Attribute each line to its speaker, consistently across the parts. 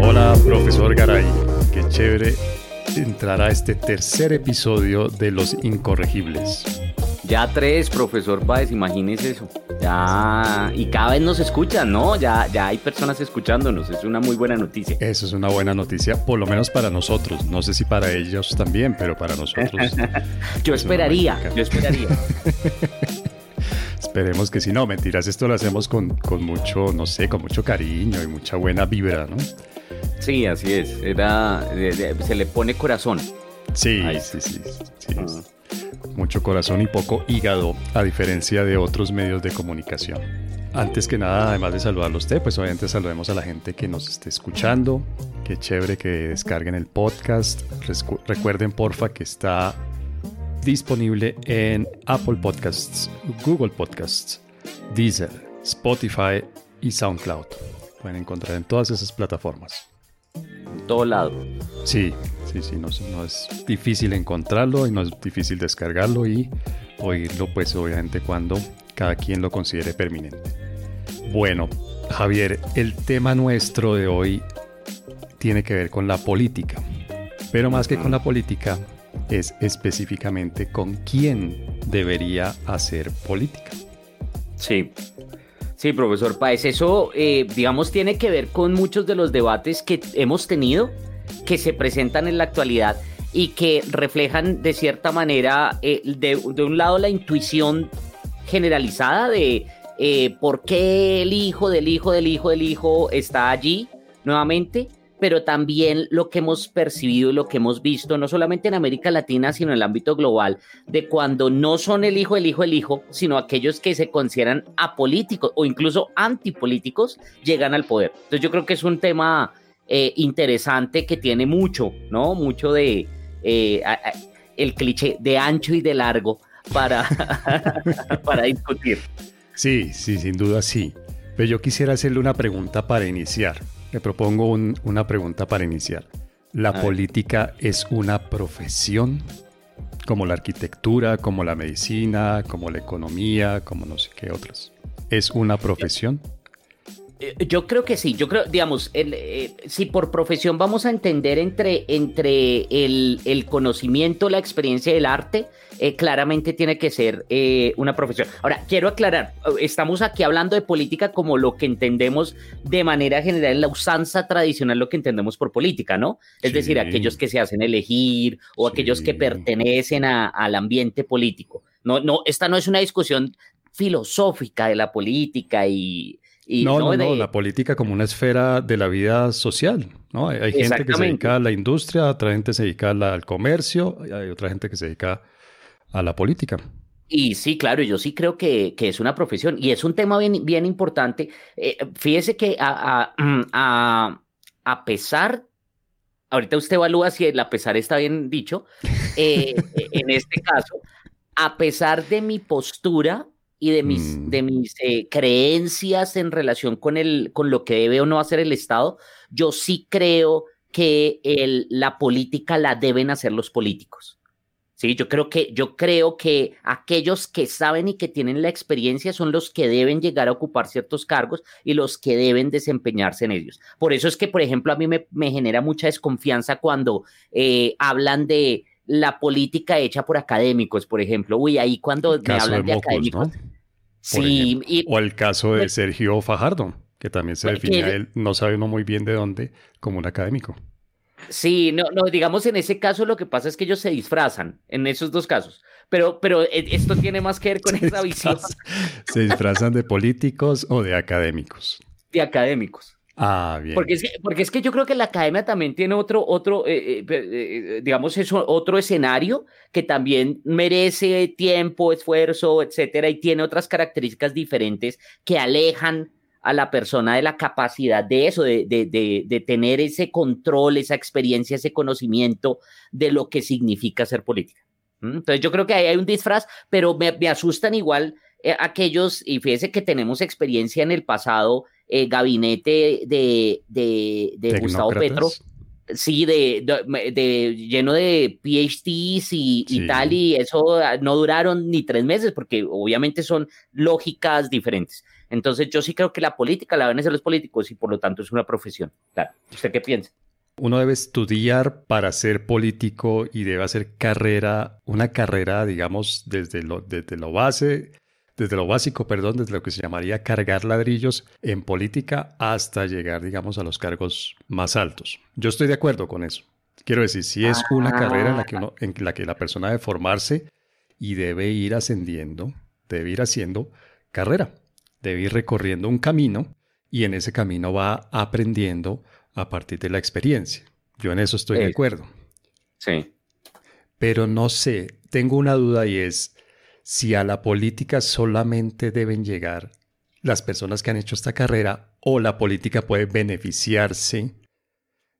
Speaker 1: Hola, profesor Garay. Qué chévere entrar a este tercer episodio de Los Incorregibles.
Speaker 2: Ya tres, profesor Páez, imagínese eso. Ya, y cada vez nos escuchan, ¿no? Ya, ya hay personas escuchándonos, es una muy buena noticia.
Speaker 1: Eso es una buena noticia, por lo menos para nosotros. No sé si para ellos también, pero para nosotros.
Speaker 2: yo esperaría, yo esperaría.
Speaker 1: Esperemos que si no, mentiras, esto lo hacemos con, con mucho, no sé, con mucho cariño y mucha buena vibra, ¿no?
Speaker 2: Sí, así es. Era, se le pone corazón.
Speaker 1: Sí, sí, sí, sí. Ah mucho corazón y poco hígado, a diferencia de otros medios de comunicación. Antes que nada, además de saludarlo a usted, pues obviamente saludemos a la gente que nos esté escuchando. Qué chévere que descarguen el podcast. Recuerden, porfa, que está disponible en Apple Podcasts, Google Podcasts, Deezer, Spotify y SoundCloud. Pueden encontrar en todas esas plataformas.
Speaker 2: En todo lado.
Speaker 1: Sí, sí, sí, no, es difícil encontrarlo y no es difícil descargarlo y oírlo, pues obviamente cuando cada quien lo considere permanente. Bueno, Javier, el tema nuestro de hoy tiene que ver con la política, pero más que con la política, es específicamente con quién debería hacer política.
Speaker 2: Sí, sí, profesor Paez, eso, eh, digamos, tiene que ver con muchos de los debates que hemos tenido que se presentan en la actualidad y que reflejan de cierta manera, eh, de, un lado, la intuición generalizada de eh, por qué el hijo del hijo del hijo del hijo está allí nuevamente, pero también lo que hemos percibido y lo que hemos visto, no solamente en América Latina, sino en el ámbito global, de cuando no son el hijo del hijo del hijo, sino aquellos que se consideran apolíticos o incluso antipolíticos, llegan al poder. Entonces yo creo que es un tema eh, interesante que tiene mucho, ¿no? Mucho de eh, el cliché de ancho y de largo para, para discutir.
Speaker 1: Sí, sí, sin duda sí. Pero yo quisiera hacerle una pregunta para iniciar. Le propongo una pregunta para iniciar. ¿La política es una profesión? Como la arquitectura, como la medicina, como la economía, como no sé qué otras. ¿Es una profesión?
Speaker 2: Yo creo que sí, yo creo, digamos, eh, si por profesión vamos a entender entre, entre el, conocimiento, la experiencia del arte, eh, claramente tiene que ser una profesión. Ahora, quiero aclarar, estamos aquí hablando de política como lo que entendemos de manera general en la usanza tradicional, lo que entendemos por política, ¿no? Es decir, aquellos que se hacen elegir o aquellos que pertenecen al ambiente político. No, no, esta no es una discusión filosófica de la política y
Speaker 1: no, no, no, la política como una esfera de la vida social, ¿no? Hay, gente que se dedica a la industria, otra gente se dedica al comercio, hay otra gente que se dedica a la política.
Speaker 2: Y sí, claro, yo sí creo que, es una profesión y es un tema bien, bien importante. Eh, fíjese que a, a, pesar, ahorita usted evalúa si el a pesar está bien dicho, eh, en este caso, a pesar de mi postura, y de mis, mm. de mis eh, creencias en relación con, el, con lo que debe o no hacer el Estado, yo sí creo que el, la política la deben hacer los políticos. Sí, yo creo que yo creo que aquellos que saben y que tienen la experiencia son los que deben llegar a ocupar ciertos cargos y los que deben desempeñarse en ellos. Por eso es que, por ejemplo, a mí me, me genera mucha desconfianza cuando eh, hablan de la política hecha por académicos, por ejemplo. Uy, ahí cuando me hablan de, académicos.
Speaker 1: Sí, o el caso de Sergio Fajardo, que también se define a él, no sabe uno muy bien de dónde, como un académico.
Speaker 2: Sí, no, no, digamos en ese caso lo que pasa es que ellos se disfrazan, en esos dos casos. Pero, pero eh, esto tiene más que ver con esa visión.
Speaker 1: Se disfrazan de políticos o de académicos.
Speaker 2: De académicos.
Speaker 1: Ah.
Speaker 2: Porque es, que, porque es que yo creo que la academia también tiene otro, otro eh, eh, digamos, eso, otro escenario que también merece tiempo, esfuerzo, etcétera, y tiene otras características diferentes que alejan a la persona de la capacidad de eso, de, de, de, tener ese control, esa experiencia, ese conocimiento de lo que significa ser política. ¿Mm? Entonces yo creo que ahí hay un disfraz, pero me, me asustan igual eh, aquellos, y fíjese que tenemos experiencia en el pasado, eh, gabinete de, de, Gustavo Petro, sí, de, de, lleno de PhDs y, tal, y eso ah, no duraron ni tres meses, porque obviamente son lógicas diferentes. Entonces, yo sí creo que la política la van a hacer los políticos y por lo tanto es una profesión. Claro. ¿Usted qué piensa?
Speaker 1: Uno debe estudiar para ser político y debe hacer carrera, una carrera, digamos, desde lo, desde lo base, desde lo básico, perdón, desde lo que se llamaría cargar ladrillos en política hasta llegar, digamos, a los cargos más altos. Yo estoy de acuerdo con eso. Quiero decir, si es una carrera en la que, uno, en la, que la persona debe formarse y debe ir ascendiendo, debe ir haciendo carrera, debe ir recorriendo un camino y en ese camino va aprendiendo a partir de la experiencia. Yo en eso estoy de acuerdo.
Speaker 2: Sí.
Speaker 1: Pero no sé, tengo una duda y es si a la política solamente deben llegar las personas que han hecho esta carrera o la política puede beneficiarse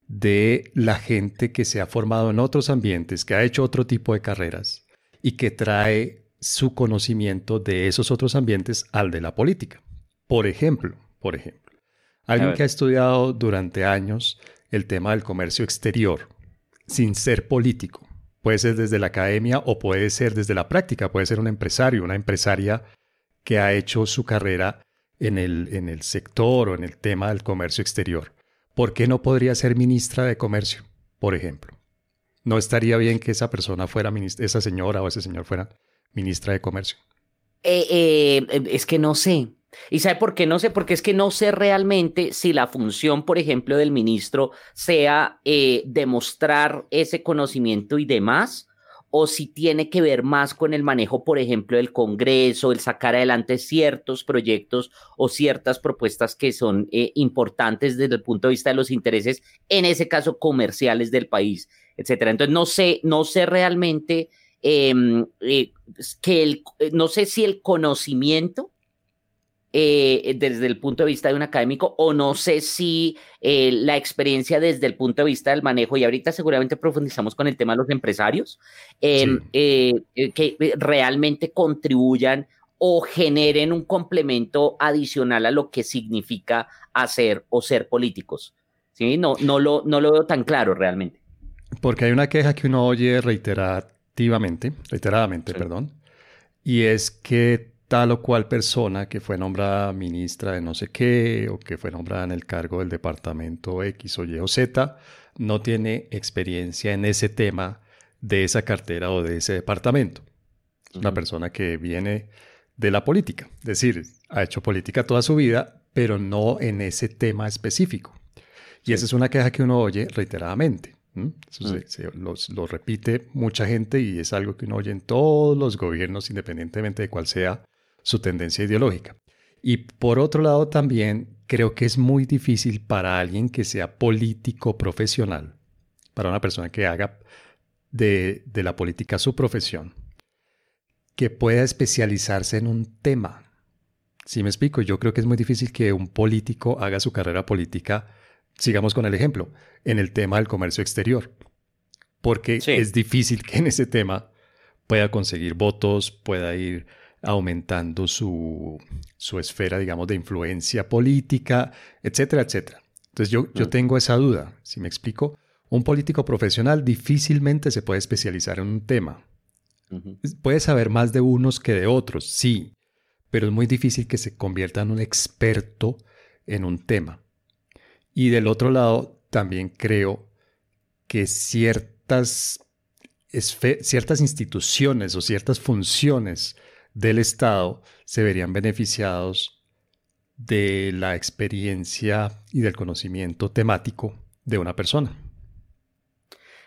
Speaker 1: de la gente que se ha formado en otros ambientes, que ha hecho otro tipo de carreras y que trae su conocimiento de esos otros ambientes al de la política. Por ejemplo, por ejemplo, Alguien que ha estudiado durante años el tema del comercio exterior, sin ser político. Puede ser desde la academia o puede ser desde la práctica, puede ser un empresario, una empresaria que ha hecho su carrera en el, en el sector o en el tema del comercio exterior. ¿Por qué no podría ser ministra de comercio, por ejemplo? ¿No estaría bien que esa persona fuera ministra, esa señora o ese señor fuera ministra de comercio?
Speaker 2: Eh, eh, es que no sé. ¿Y sabe por qué no sé? Porque es que no sé realmente si la función, por ejemplo, del ministro sea eh, demostrar ese conocimiento y demás, o si tiene que ver más con el manejo, por ejemplo, del Congreso, el sacar adelante ciertos proyectos o ciertas propuestas que son eh, importantes desde el punto de vista de los intereses, en ese caso comerciales del país, etcétera. Entonces, no sé, no sé realmente em, eh, que el, no sé si el conocimiento eh, desde el punto de vista de un académico o no sé si eh, la experiencia desde el punto de vista del manejo, y ahorita seguramente profundizamos con el tema de los empresarios, em, eh, que realmente contribuyan o generen un complemento adicional a lo que significa hacer o ser políticos. ¿Sí? No, no, lo, no lo veo tan claro realmente.
Speaker 1: Porque hay una queja que uno oye reiterativamente, reiteradamente, perdón, y es que tal o cual persona que fue nombrada ministra de no sé qué o que fue nombrada en el cargo del departamento X o Y o Z no tiene experiencia en ese tema de esa cartera o de ese departamento. Una persona que viene de la política, es decir, ha hecho política toda su vida, pero no en ese tema específico. Y esa es una queja que uno oye reiteradamente. Eso lo repite mucha gente y es algo que uno oye en todos los gobiernos, independientemente de cuál sea su tendencia ideológica. Y por otro lado también creo que es muy difícil para alguien que sea político profesional, para una persona que haga de, la política su profesión, que pueda especializarse en un tema. Si me explico, yo creo que es muy difícil que un político haga su carrera política, sigamos con el ejemplo, en el tema del comercio exterior, porque es difícil que en ese tema pueda conseguir votos, pueda ir aumentando su, esfera, digamos, de influencia política, etcétera, etcétera. Entonces yo, yo mm. tengo esa duda, si me explico, un político profesional difícilmente se puede especializar en un tema. Puede saber más de unos que de otros, sí, pero es muy difícil que se convierta en un experto en un tema. Y del otro lado, también creo que ciertas, ciertas instituciones o ciertas funciones del Estado se verían beneficiados de la experiencia y del conocimiento temático de una persona.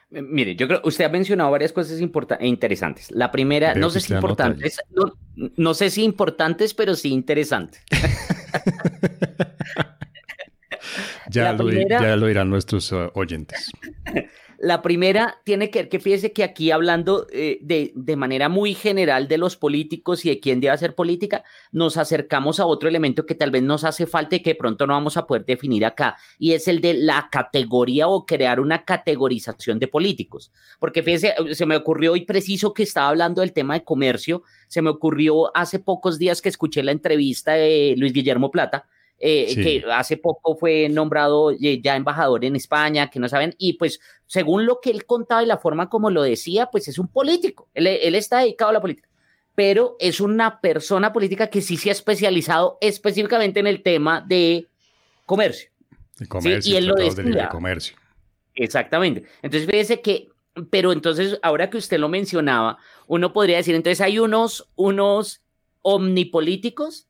Speaker 2: Mire, yo creo, usted ha mencionado varias cosas e interesantes. La primera, no sé si importantes, no, sé si importantes, pero sí interesantes.
Speaker 1: ya, lo, ya, lo, dirán nuestros uh, oyentes.
Speaker 2: La primera tiene que ver que fíjese que aquí hablando eh, de, de, manera muy general de los políticos y de quién debe hacer política, nos acercamos a otro elemento que tal vez nos hace falta y que pronto no vamos a poder definir acá, y es el de la categoría o crear una categorización de políticos. Porque fíjese, se me ocurrió hoy preciso que estaba hablando del tema de comercio, se me ocurrió hace pocos días que escuché la entrevista de Luis Guillermo Plata, eh, que hace poco fue nombrado eh, ya embajador en España, que no saben, y pues según lo que él contaba y la forma como lo decía, pues es un político, él, está dedicado a la política, pero es una persona política que sí se ha especializado específicamente en el tema de comercio.
Speaker 1: De comercio, y él lo decía. comercio.
Speaker 2: Exactamente. Entonces fíjese que, pero entonces ahora que usted lo mencionaba, uno podría decir, entonces hay unos, unos omnipolíticos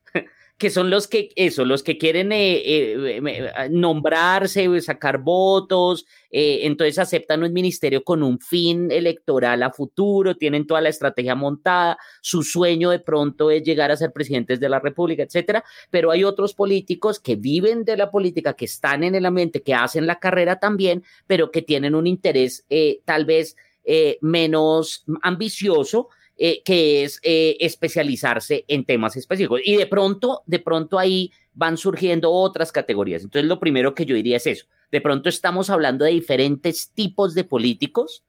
Speaker 2: que son los que, eso, los que quieren eh, eh, eh, nombrarse, sacar votos, entonces aceptan un ministerio con un fin electoral a futuro, tienen toda la estrategia montada, su sueño de pronto es llegar a ser presidentes de la República, etcétera, pero hay otros políticos que viven de la política, que están en el ambiente, que hacen la carrera también, pero que tienen un interés tal vez menos ambicioso, eh, que es eh, especializarse en temas específicos. Y de pronto, de pronto ahí van surgiendo otras categorías. Entonces, lo primero que yo diría es eso. De pronto estamos hablando de diferentes tipos de políticos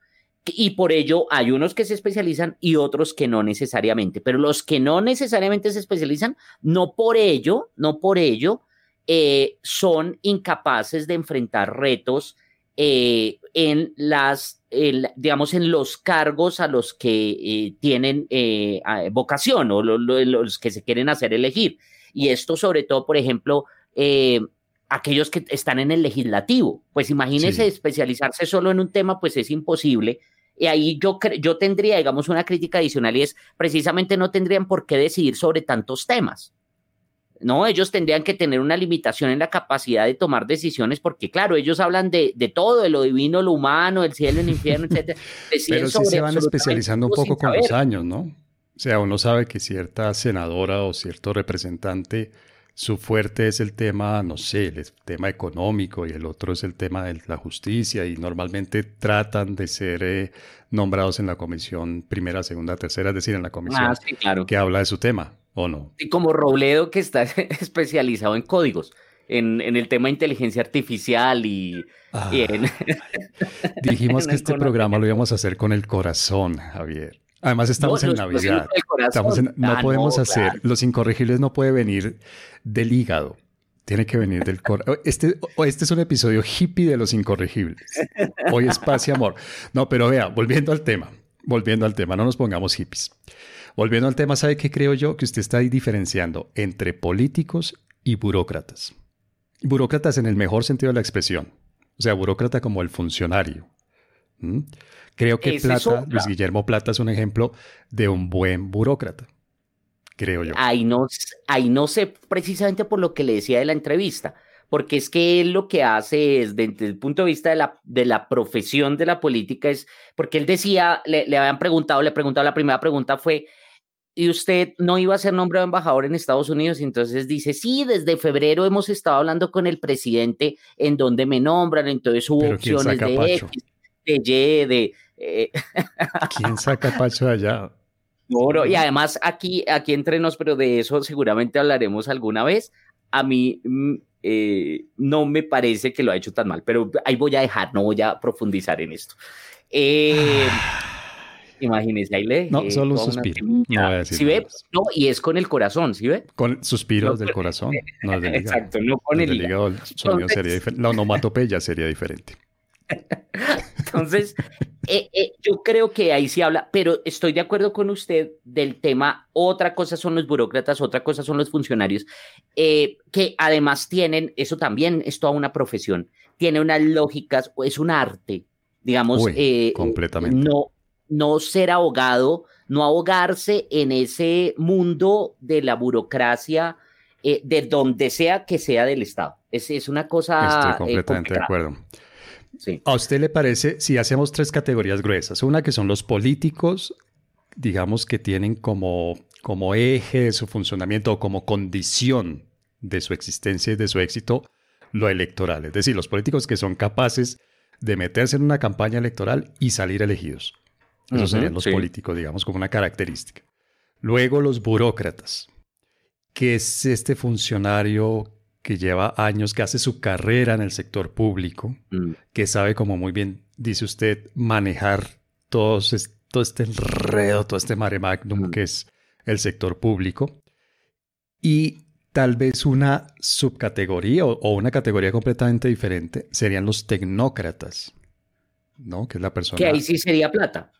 Speaker 2: y por ello hay unos que se especializan y otros que no necesariamente. Pero los que no necesariamente se especializan, no por ello, no por ello, eh, son incapaces de enfrentar retos en las digamos, en los cargos a los que eh, tienen eh, vocación o los que se quieren hacer elegir. Y esto sobre todo, por ejemplo, eh, aquellos que están en el legislativo. Pues imagínense especializarse solo en un tema, pues es imposible. Y ahí yo, yo tendría, digamos, una crítica adicional y es precisamente no tendrían por qué decidir sobre tantos temas. ¿No? Ellos tendrían que tener una limitación en la capacidad de tomar decisiones, porque claro, ellos hablan de, todo, de lo divino, lo humano, el cielo, el infierno, etc.
Speaker 1: Pero sí se van especializando un poco con los años, ¿no? O sea, uno sabe que cierta senadora o cierto representante, su fuerte es el tema, no sé, el tema económico y el otro es el tema de la justicia y normalmente tratan de ser eh, nombrados en la comisión primera, segunda, tercera, es decir, en la comisión ah, que habla de su tema. ¿O no?
Speaker 2: Y como Robledo, que está especializado en códigos, en, el tema de inteligencia artificial y,
Speaker 1: ah. Dijimos que este programa lo íbamos a hacer con el corazón, Javier. Además estamos en Navidad. no ah, podemos hacer, los incorregibles no puede venir del hígado. Tiene que venir del corazón. Este, este es un episodio hippie de los incorregibles. Hoy es paz y amor. No, pero vea, volviendo al tema, volviendo al tema, no nos pongamos hippies. Volviendo al tema, ¿sabe qué creo yo? Que usted está ahí diferenciando entre políticos y burócratas. Burócratas en el mejor sentido de la expresión. O sea, burócrata como el funcionario. ¿Mm? Creo que Plata, Luis Guillermo Plata es un ejemplo de un buen burócrata. Creo yo.
Speaker 2: Ahí no, ahí no sé precisamente por lo que le decía de la entrevista porque es que él lo que hace es, desde el punto de vista de la, de la profesión de la política, es, porque él decía, le, le habían preguntado, le preguntado, la primera pregunta fue, y usted no iba a ser nombrado embajador en Estados Unidos, y entonces dice, sí, desde febrero hemos estado hablando con el presidente en donde me nombran, entonces hubo opciones de X, de Y, de...
Speaker 1: Eh, ¿Quién saca Pacho allá?
Speaker 2: Y además aquí, aquí entre nos, pero de eso seguramente hablaremos alguna vez. A mí mm, eh, no me parece que lo ha hecho tan mal, pero ahí voy a dejar, no voy a profundizar en esto. Eh, Imagínese, ahí le.
Speaker 1: No, solo un suspiro.
Speaker 2: No ¿Sí ve? No, y es con el corazón, ¿sí ve?
Speaker 1: Con suspiros del corazón. No del
Speaker 2: Exacto, no con el,
Speaker 1: hígado. sería diferente. La onomatopeya sería diferente.
Speaker 2: Entonces, eh, eh, yo creo que ahí sí habla, pero estoy de acuerdo con usted del tema. Otra cosa son los burócratas, otra cosa son los funcionarios, eh, que además tienen, eso también es toda una profesión, tiene unas lógicas, es un arte, digamos.
Speaker 1: completamente.
Speaker 2: No, no ser abogado, no ahogarse en ese mundo de la burocracia, eh, de donde sea que sea del Estado. Es, es una cosa.
Speaker 1: Estoy eh, completamente de acuerdo. ¿A usted le parece, si hacemos tres categorías gruesas, una que son los políticos, digamos que tienen como, como eje de su funcionamiento o como condición de su existencia y de su éxito lo electoral, es decir, los políticos que son capaces de meterse en una campaña electoral y salir elegidos. Esos serían los políticos, digamos, como una característica. Luego los burócratas, que es este funcionario que lleva años, que hace su carrera en el sector público, mm. que sabe, como muy bien dice usted, manejar todo, todo este enredo, todo este mare magnum mm. que es el sector público. Y tal vez una subcategoría o, una categoría completamente diferente serían los tecnócratas, ¿no? Que es la persona...
Speaker 2: Que ahí sí sería plata.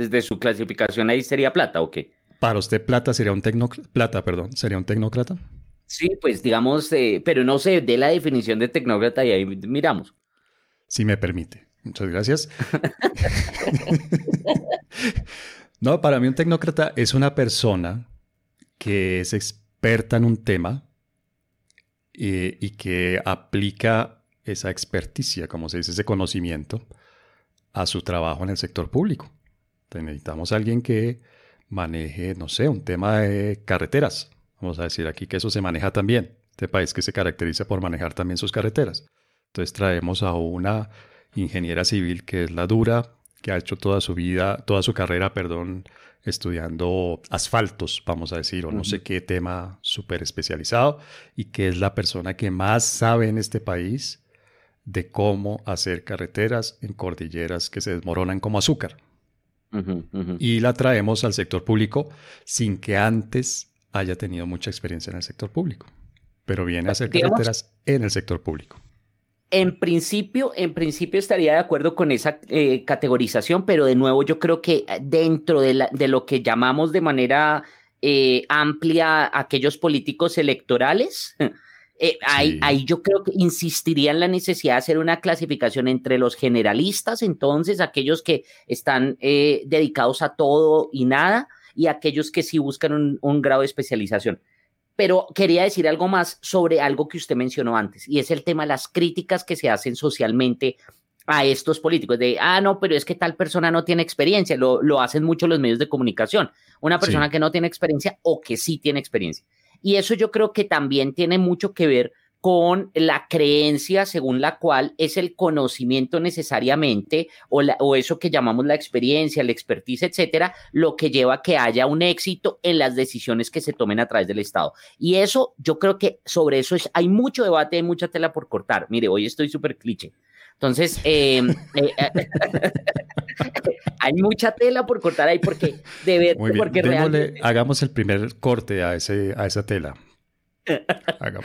Speaker 2: Desde su clasificación ahí sería plata, ¿o qué?
Speaker 1: Para usted plata sería un tecnócrata, plata, perdón, sería un tecnócrata.
Speaker 2: Sí, pues digamos, eh, pero no sé, de la definición de tecnócrata y ahí miramos.
Speaker 1: Si me permite. Muchas gracias. no, para mí un tecnócrata es una persona que es experta en un tema eh, y que aplica esa experticia, como se dice, ese conocimiento a su trabajo en el sector público. Necesitamos a alguien que maneje, no sé, un tema de carreteras. Vamos a decir aquí que eso se maneja también. Este país que se caracteriza por manejar también sus carreteras. Entonces traemos a una ingeniera civil que es la dura, que ha hecho toda su vida, toda su carrera, perdón, estudiando asfaltos, vamos a decir, o no sé qué tema súper especializado, y que es la persona que más sabe en este país de cómo hacer carreteras en cordilleras que se desmoronan como azúcar. Y la traemos al sector público sin que antes haya tenido mucha experiencia en el sector público, pero viene a hacer carreteras en el sector público.
Speaker 2: En principio, en principio estaría de acuerdo con esa eh, categorización, pero de nuevo yo creo que dentro de, lo que llamamos de manera eh, amplia aquellos políticos electorales, eh, ahí, yo creo que insistiría en la necesidad de hacer una clasificación entre los generalistas, entonces aquellos que están dedicados a todo y nada, y aquellos que sí buscan un grado de especialización. Pero quería decir algo más sobre algo que usted mencionó antes, y es el tema de las críticas que se hacen socialmente a estos políticos, de, ah, no, pero es que tal persona no tiene experiencia, lo, lo hacen mucho los medios de comunicación, una persona que no tiene experiencia o que sí tiene experiencia. Y eso yo creo que también tiene mucho que ver con la creencia según la cual es el conocimiento necesariamente o, o, eso que llamamos la experiencia, la expertise, etcétera, lo que lleva a que haya un éxito en las decisiones que se tomen a través del Estado. Y eso, yo creo que sobre eso es, hay mucho debate, hay mucha tela por cortar. Mire, hoy estoy súper cliché. Entonces, em, eh, eh, hay mucha tela por cortar ahí porque de ver, porque
Speaker 1: hagamos el primer corte a, ese, a esa tela.
Speaker 2: Hagamos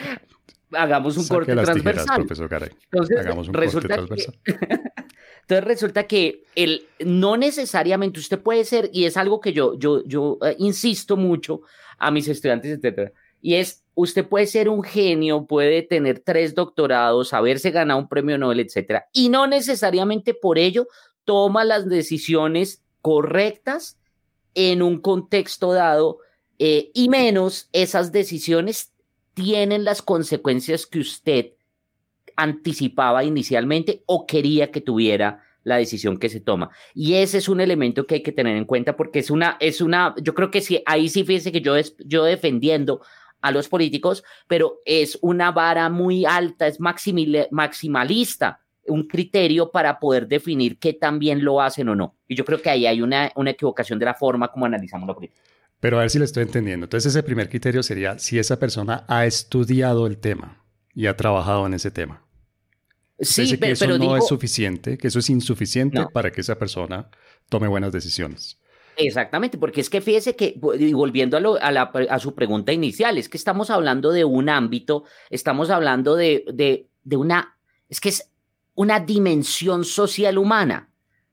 Speaker 2: hagamos un corte transversal. Entonces, hagamos un resulta corte transversal. Que, entonces resulta que el, no necesariamente usted puede ser, y es algo que yo, yo, yo eh, insisto mucho a mis estudiantes, etcétera, y es, usted puede ser un genio, puede tener tres doctorados, haberse ganado un premio Nobel, etcétera, y no necesariamente por ello toma las decisiones correctas en un contexto dado, eh, y menos esas decisiones tienen las consecuencias que usted anticipaba inicialmente o quería que tuviera la decisión que se toma. Y ese es un elemento que hay que tener en cuenta porque es una, es una, yo creo que sí, ahí sí fíjese que yo, yo defendiendo a los políticos, pero es una vara muy alta, es maximalista, un criterio para poder definir qué también lo hacen o no. Y yo creo que ahí hay una, una equivocación de la forma como analizamos la política.
Speaker 1: Pero a ver si lo estoy entendiendo. Entonces ese primer criterio sería si esa persona ha estudiado el tema y ha trabajado en ese tema. Sí, pero, que eso no es suficiente, que eso es insuficiente para que esa persona tome buenas decisiones.
Speaker 2: Exactamente, porque es que fíjese que, volviendo a, a, su pregunta inicial, es que estamos hablando de un ámbito, estamos hablando de, de, de una, es que es una dimensión social humana.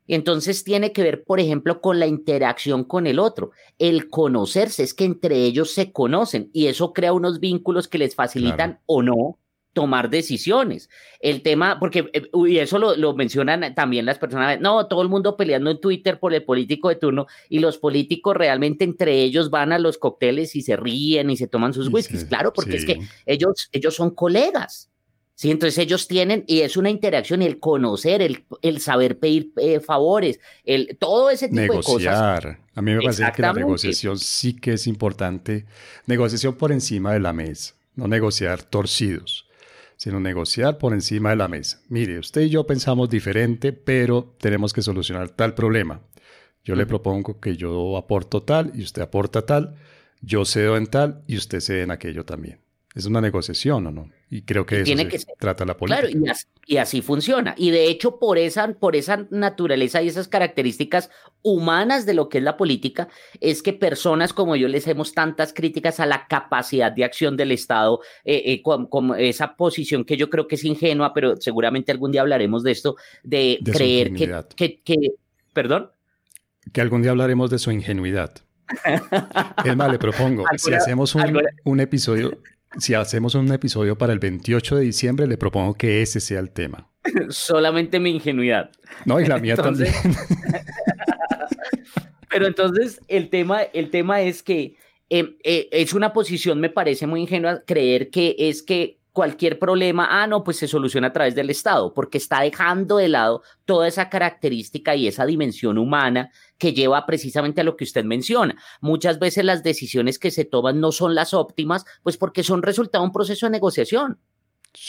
Speaker 2: Entonces tiene que ver, por ejemplo, con la interacción con el otro. El conocerse es que entre ellos se conocen y eso crea unos vínculos que les facilitan o no tomar decisiones. El tema, porque, eh, y eso lo, mencionan también las personas, no, todo el mundo peleando en Twitter por el político de turno y los políticos realmente entre ellos van a los cócteles y se ríen y se toman sus whiskies. claro, porque es que ellos, ellos son colegas. Sí, entonces ellos tienen, y es una interacción, el conocer, el, el saber pedir eh, favores, el, todo ese tipo de cosas.
Speaker 1: Negociar. A mí me parece que la negociación sí que es importante. Negociación por encima de la mesa, no negociar torcidos, sino negociar por encima de la mesa. Mire, usted y yo pensamos diferente, pero tenemos que solucionar tal problema. Yo le propongo que yo aporto tal y usted aporta tal, yo cedo en tal y usted cede en aquello también. Es una negociación o no. Y creo que eso se trata la política.
Speaker 2: Claro, y así, funciona. Y de hecho, por esa, por esa naturaleza y esas características humanas de lo que es la política, es que personas como yo les hacemos tantas críticas a la capacidad de acción del Estado, eh, como, esa posición que yo creo que es ingenua, pero seguramente algún día hablaremos de esto, de, creer que, que, perdón.
Speaker 1: Que algún día hablaremos de su ingenuidad. es más, le propongo, si hacemos un episodio si hacemos un episodio para el 28 de diciembre, le propongo que ese sea el tema.
Speaker 2: Solamente mi ingenuidad.
Speaker 1: No, y la mía también.
Speaker 2: Pero entonces el tema, el tema es que em, eh, es una posición, me parece muy ingenua, creer que es que cualquier problema, ah, no, pues se soluciona a través del Estado, porque está dejando de lado toda esa característica y esa dimensión humana que lleva precisamente a lo que usted menciona. Muchas veces las decisiones que se toman no son las óptimas, pues porque son resultado de un proceso de negociación.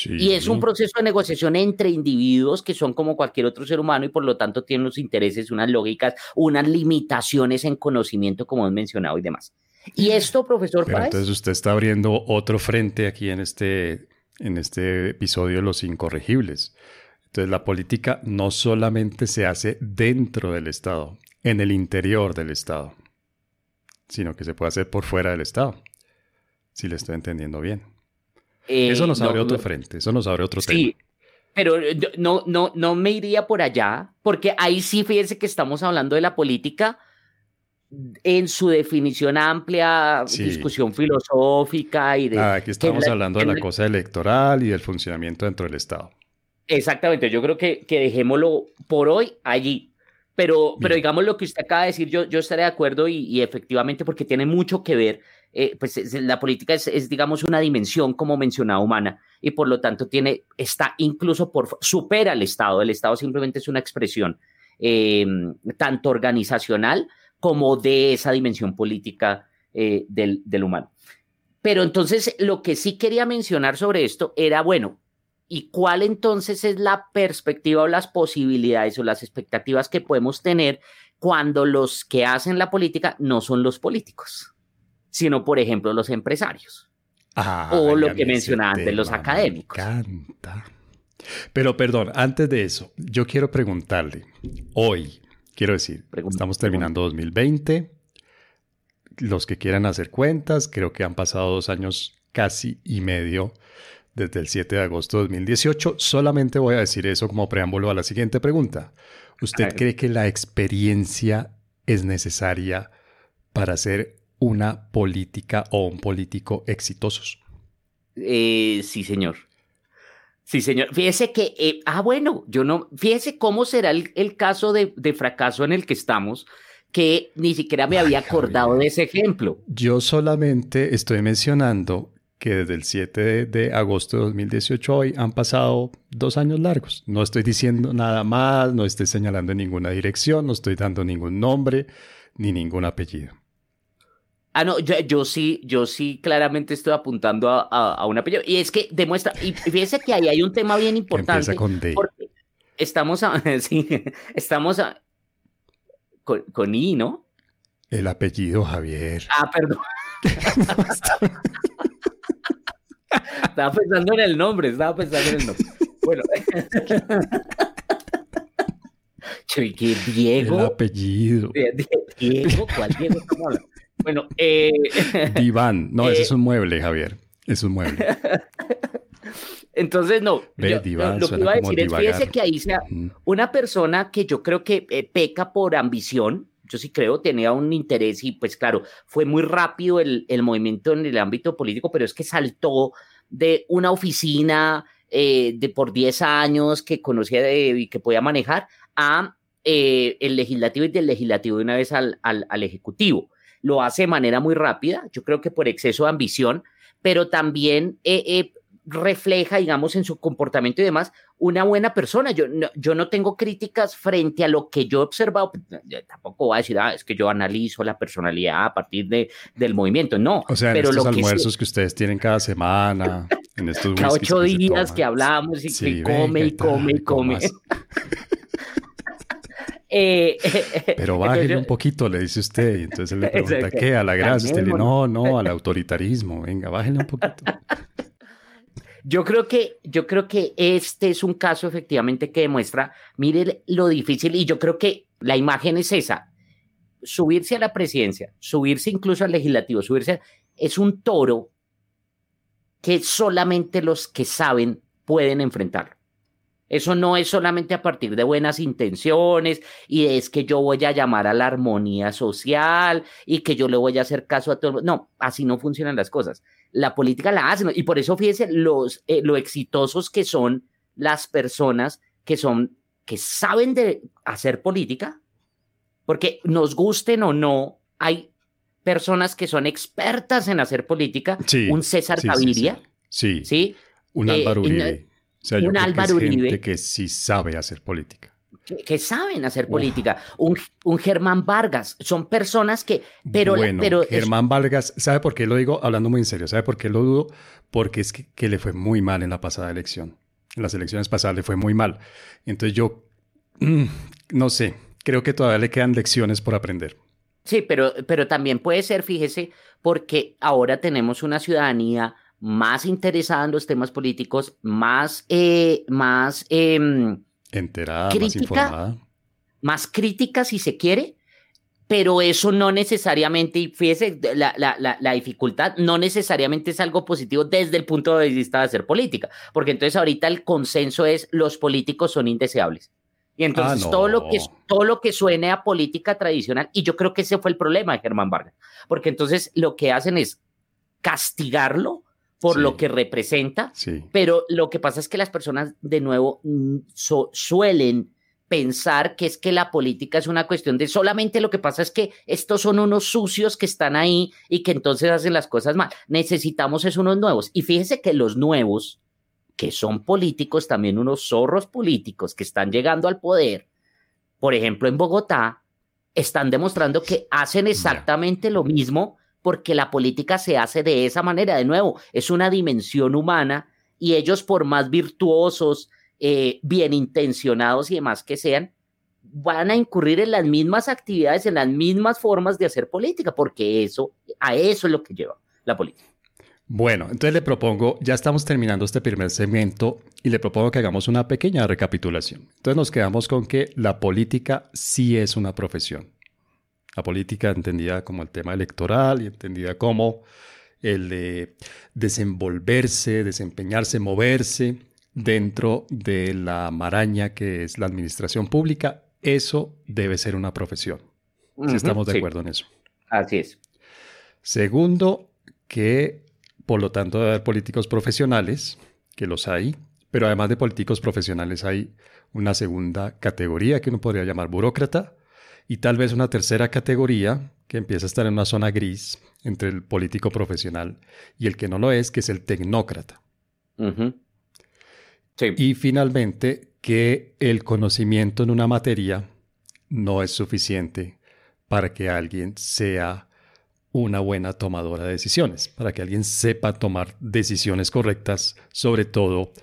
Speaker 2: Y es un proceso de negociación entre individuos que son como cualquier otro ser humano y por lo tanto tienen unos intereses, unas lógicas, unas limitaciones en conocimiento, como han mencionado y demás. Y esto, profesor
Speaker 1: Pero Entonces usted está abriendo otro frente aquí en este en este episodio de los incorregibles. Entonces la política no solamente se hace dentro del Estado, en el interior del Estado, sino que se puede hacer por fuera del Estado, si le estoy entendiendo bien. Eh, eso nos abre otro frente, eso nos abre otro sí,
Speaker 2: Pero no, no, no me iría por allá, porque ahí sí fíjense que estamos hablando de la política en su definición amplia, discusión filosófica y de...
Speaker 1: aquí estamos hablando de la cosa electoral y del funcionamiento dentro del Estado.
Speaker 2: Exactamente, yo creo que, que dejémoslo por hoy allí. Pero, pero digamos lo que usted acaba de decir, yo, yo estaré de acuerdo y, efectivamente porque tiene mucho que ver, eh, pues la política es, es, digamos, una dimensión, como mencionaba, humana y por lo tanto tiene, está incluso por, supera al Estado. El Estado simplemente es una expresión eh, tanto organizacional como de esa dimensión política eh, del, del humano. Pero entonces lo que sí quería mencionar sobre esto era, bueno, ¿y cuál entonces es la perspectiva o las posibilidades o las expectativas que podemos tener cuando los que hacen la política no son los políticos, sino, por ejemplo, los empresarios? o lo que mencionaba antes, los académicos.
Speaker 1: Me encanta. Pero perdón, antes de eso, yo quiero preguntarle, hoy, Quiero decir, estamos terminando 2020. Los que quieran hacer cuentas, creo que han pasado dos años casi y medio desde el 7 de agosto de 2018. Solamente voy a decir eso como preámbulo a la siguiente pregunta. ¿Usted cree que la experiencia es necesaria para ser una política o un político exitosos?
Speaker 2: Eh, sí, señor. Sí, señor. Fíjese que, eh, ah, bueno, yo no, fíjese cómo será el, caso de, fracaso en el que estamos, que ni siquiera me había acordado de ese ejemplo.
Speaker 1: Yo solamente estoy mencionando que desde el 7 de, agosto de 2018 hoy han pasado dos años largos. No estoy diciendo nada más, no estoy señalando en ninguna dirección, no estoy dando ningún nombre ni ningún apellido.
Speaker 2: Ah, no, yo, sí, yo sí claramente estoy apuntando a, a, una Y es que demuestra, y fíjese que ahí hay un tema bien importante. con D. Porque estamos a, sí, estamos a, con, con, I, ¿no?
Speaker 1: El apellido Javier.
Speaker 2: Ah, perdón. estaba pensando en el nombre, estaba pensando en el nombre. Bueno. ¿Qué Diego?
Speaker 1: El apellido.
Speaker 2: Diego, ¿cuál Diego estamos hablando? Bueno, eh...
Speaker 1: diván. No, ese es un mueble, Javier. Es un mueble.
Speaker 2: Entonces, no. lo que iba a decir es, fíjese que ahí sea una persona que yo creo que eh, peca por ambición, yo sí creo, tenía un interés y pues claro, fue muy rápido el, el movimiento en el ámbito político, pero es que saltó de una oficina eh, de por 10 años que conocía y que podía manejar a eh, el legislativo y del legislativo de una vez al, al, al ejecutivo. Lo hace de manera muy rápida, yo creo que por exceso de ambición, pero también eh, refleja, digamos, en su comportamiento y demás, una buena persona. Yo no, yo no tengo críticas frente a lo que yo he observado. tampoco voy a decir, ah, es que yo analizo la personalidad a partir de, del movimiento. No.
Speaker 1: O sea, en estos almuerzos que, ustedes tienen cada semana, en estos
Speaker 2: Cada ocho días que hablamos y que come y come y come.
Speaker 1: Eh, Pero bájale un poquito, le dice usted. Y entonces él le pregunta, ¿qué? ¿A la gracia? Usted le no, no, al autoritarismo. Venga, bájale un poquito.
Speaker 2: Yo creo que, yo creo que este es un caso efectivamente que demuestra, mire lo difícil, y yo creo que la imagen es esa. Subirse a la presidencia, subirse incluso al legislativo, subirse, es un toro que solamente los que saben pueden enfrentarlo. Eso no es solamente a partir de buenas intenciones y es que yo voy a llamar a la armonía social y que yo le voy a hacer caso a todo. No, así no funcionan las cosas. La política la hacen y por eso fíjense los, eh, lo exitosos que son las personas que son, que saben de hacer política, porque nos gusten o no, hay personas que son expertas en hacer política. un César Gaviria.
Speaker 1: Sí, sí, Un eh, Álvaro Uribe. O sea, un Álvaro que Gente que sí sabe hacer política.
Speaker 2: Que, saben hacer política. Un, un, Germán Vargas. Son personas que. Pero,
Speaker 1: bueno,
Speaker 2: pero
Speaker 1: Germán Vargas, ¿sabe por qué lo digo? Hablando muy en serio, ¿sabe por qué lo dudo? Porque es que, que le fue muy mal en la pasada elección. En las elecciones pasadas le fue muy mal. Entonces yo. Mm, no sé. Creo que todavía le quedan lecciones por aprender.
Speaker 2: Sí, pero, pero también puede ser, fíjese, porque ahora tenemos una ciudadanía más interesada en los temas políticos, más, eh, más em,
Speaker 1: enterada, más informada.
Speaker 2: Más crítica si se quiere, pero eso no necesariamente, y fíjese, la, la, la, dificultad no necesariamente es algo positivo desde el punto de vista de hacer política, porque entonces ahorita el consenso es los políticos son indeseables. Y entonces ah, todo, lo que, todo lo que suene a política tradicional, y yo creo que ese fue el problema de Germán Vargas, porque entonces lo que hacen es castigarlo por lo que representa, pero lo que pasa es que las personas de nuevo mm, suelen pensar que es que la política es una cuestión de solamente lo que pasa es que estos son unos sucios que están ahí y que entonces hacen las cosas mal. Necesitamos es unos nuevos. Y fíjese que los nuevos, que son políticos, también unos zorros políticos que están llegando al poder, por ejemplo en Bogotá, están demostrando que hacen exactamente lo mismo porque la política se hace de esa manera. De nuevo, es una dimensión humana y ellos, por más virtuosos, eh, bien intencionados y demás que sean, van a incurrir en las mismas actividades, en las mismas formas de hacer política, porque eso, a eso es lo que lleva la política.
Speaker 1: Bueno, entonces le propongo, ya estamos terminando este primer segmento y le propongo que hagamos una pequeña recapitulación. Entonces nos quedamos con que la política sí es una profesión. La política entendida como el tema electoral y entendida como el de desenvolverse, desempeñarse, moverse dentro de la maraña que es la administración pública, eso debe ser una profesión. si estamos de acuerdo en eso.
Speaker 2: Así es.
Speaker 1: Segundo, que por lo tanto debe haber políticos profesionales, que los hay, pero además de políticos profesionales hay una segunda categoría que uno podría llamar burócrata, y tal vez una tercera categoría que empieza a estar en una zona gris entre el político profesional y el que no lo es, que es el tecnócrata. Y finalmente, que el conocimiento en una materia no es suficiente para que alguien sea una buena tomadora de decisiones, para que alguien sepa tomar decisiones correctas, sobre todo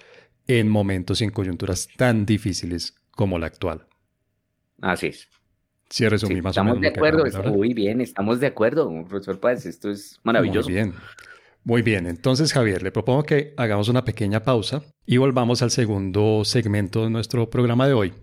Speaker 1: en momentos y en coyunturas tan difíciles como la actual.
Speaker 2: Así es.
Speaker 1: Sí, resumí más
Speaker 2: o
Speaker 1: menos.
Speaker 2: Estamos de acuerdo, muy bien, estamos de acuerdo, profesor Páez, esto es maravilloso.
Speaker 1: Muy bien. Muy bien, entonces Javier, le propongo que hagamos una pequeña pausa y volvamos al segundo segmento de nuestro programa de hoy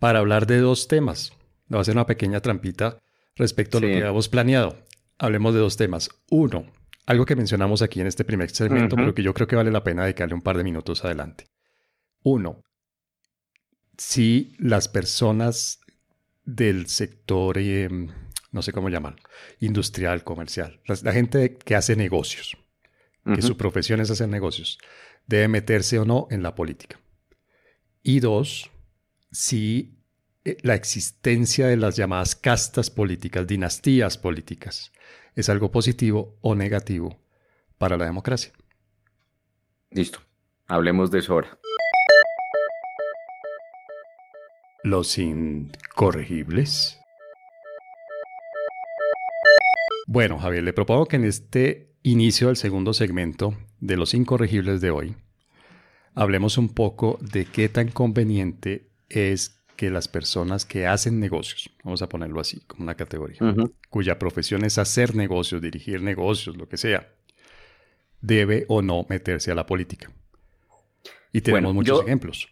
Speaker 1: para hablar de dos temas. Le voy a hacer una pequeña trampita respecto a lo que habíamos planeado. Hablemos de dos temas. Uno, algo que mencionamos aquí en este primer segmento, pero que yo creo que vale la pena dedicarle un par de minutos adelante. Uno, si las personas del sector, eh, no sé cómo llamar, industrial, comercial, la, gente que hace negocios, que su profesión es hacer negocios, debe meterse o no en la política. Y dos, si eh, la existencia de las llamadas castas políticas, dinastías políticas, es algo positivo o negativo para la democracia.
Speaker 2: Listo, hablemos de eso ahora.
Speaker 1: Los incorregibles. Bueno, Javier, le propongo que en este inicio del segundo segmento de los incorregibles de hoy, hablemos un poco de qué tan conveniente es que las personas que hacen negocios, vamos a ponerlo así, como una categoría, cuya profesión es hacer negocios, dirigir negocios, lo que sea, debe o no meterse a la política. Y tenemos muchos ejemplos.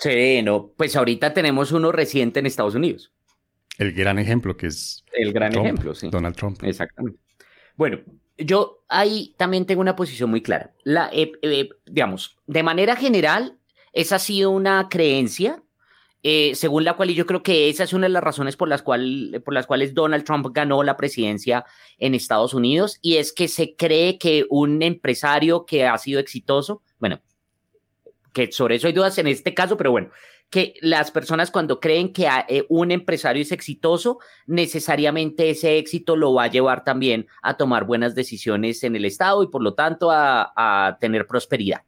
Speaker 2: Sí, no, pues ahorita tenemos uno reciente en Estados Unidos.
Speaker 1: El gran ejemplo que es
Speaker 2: el gran ejemplo, sí.
Speaker 1: Donald Trump.
Speaker 2: Exactamente. Bueno, yo ahí también tengo una posición muy clara. La, eh, eh, digamos, de manera general, esa ha sido una creencia eh, según la cual yo creo que esa es una de las razones por las, cual, por las cuales Donald Trump ganó la presidencia en Estados Unidos, y es que se cree que un empresario que ha sido exitoso, bueno, que sobre eso hay dudas en este caso, pero bueno, que las personas cuando creen que eh, un empresario es exitoso, necesariamente ese éxito lo va a llevar también a tomar buenas decisiones en el Estado y por lo tanto a, a tener prosperidad.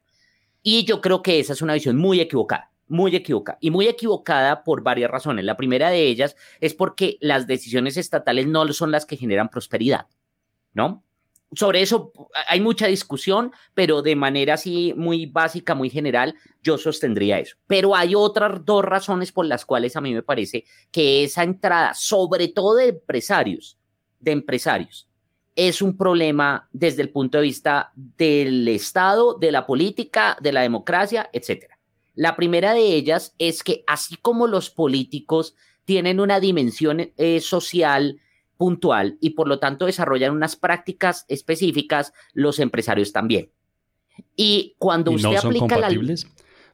Speaker 2: Y yo creo que esa es una visión muy equivocada muy equivocada y muy equivocada por varias razones. La primera de ellas es porque las decisiones estatales no son las que generan prosperidad, ¿no? Sobre eso hay mucha discusión, pero de manera así muy básica, muy general, yo sostendría eso. Pero hay otras dos razones por las cuales a mí me parece que esa entrada, sobre todo de empresarios, de empresarios, es un problema desde el punto de vista del Estado, de la política, de la democracia, etcétera. La primera de ellas es que así como los políticos tienen una dimensión eh, social puntual y por lo tanto desarrollan unas prácticas específicas, los empresarios también. Y cuando usted
Speaker 1: no son compatibles?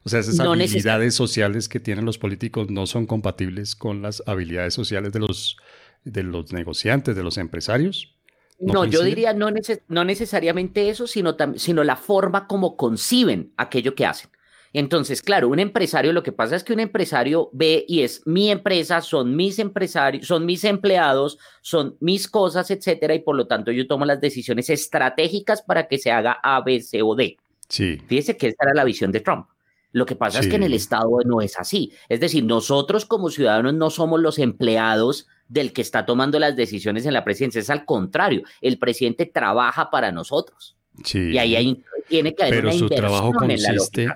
Speaker 1: O sea, esas habilidades sociales que tienen los políticos no son compatibles con las habilidades sociales de los, de los negociantes, de los empresarios.
Speaker 2: No, yo diría no, no necesariamente eso, sino, sino la forma como conciben aquello que hacen. Entonces, claro, un empresario, lo que pasa es que un empresario ve y es mi empresa, son mis empresarios, son mis empleados, son mis cosas, etcétera, y por lo tanto yo tomo las decisiones estratégicas para que se haga A, B, C o D.
Speaker 1: Sí.
Speaker 2: Fíjese que esa era la visión de Trump. Lo que pasa es que en el Estado no es así. Es decir, nosotros como ciudadanos no somos los empleados del que está tomando las decisiones en la presidencia. Es al contrario, el presidente trabaja para nosotros.
Speaker 1: Sí.
Speaker 2: Y ahí tiene que haber
Speaker 1: Pero
Speaker 2: una
Speaker 1: su trabajo
Speaker 2: consiste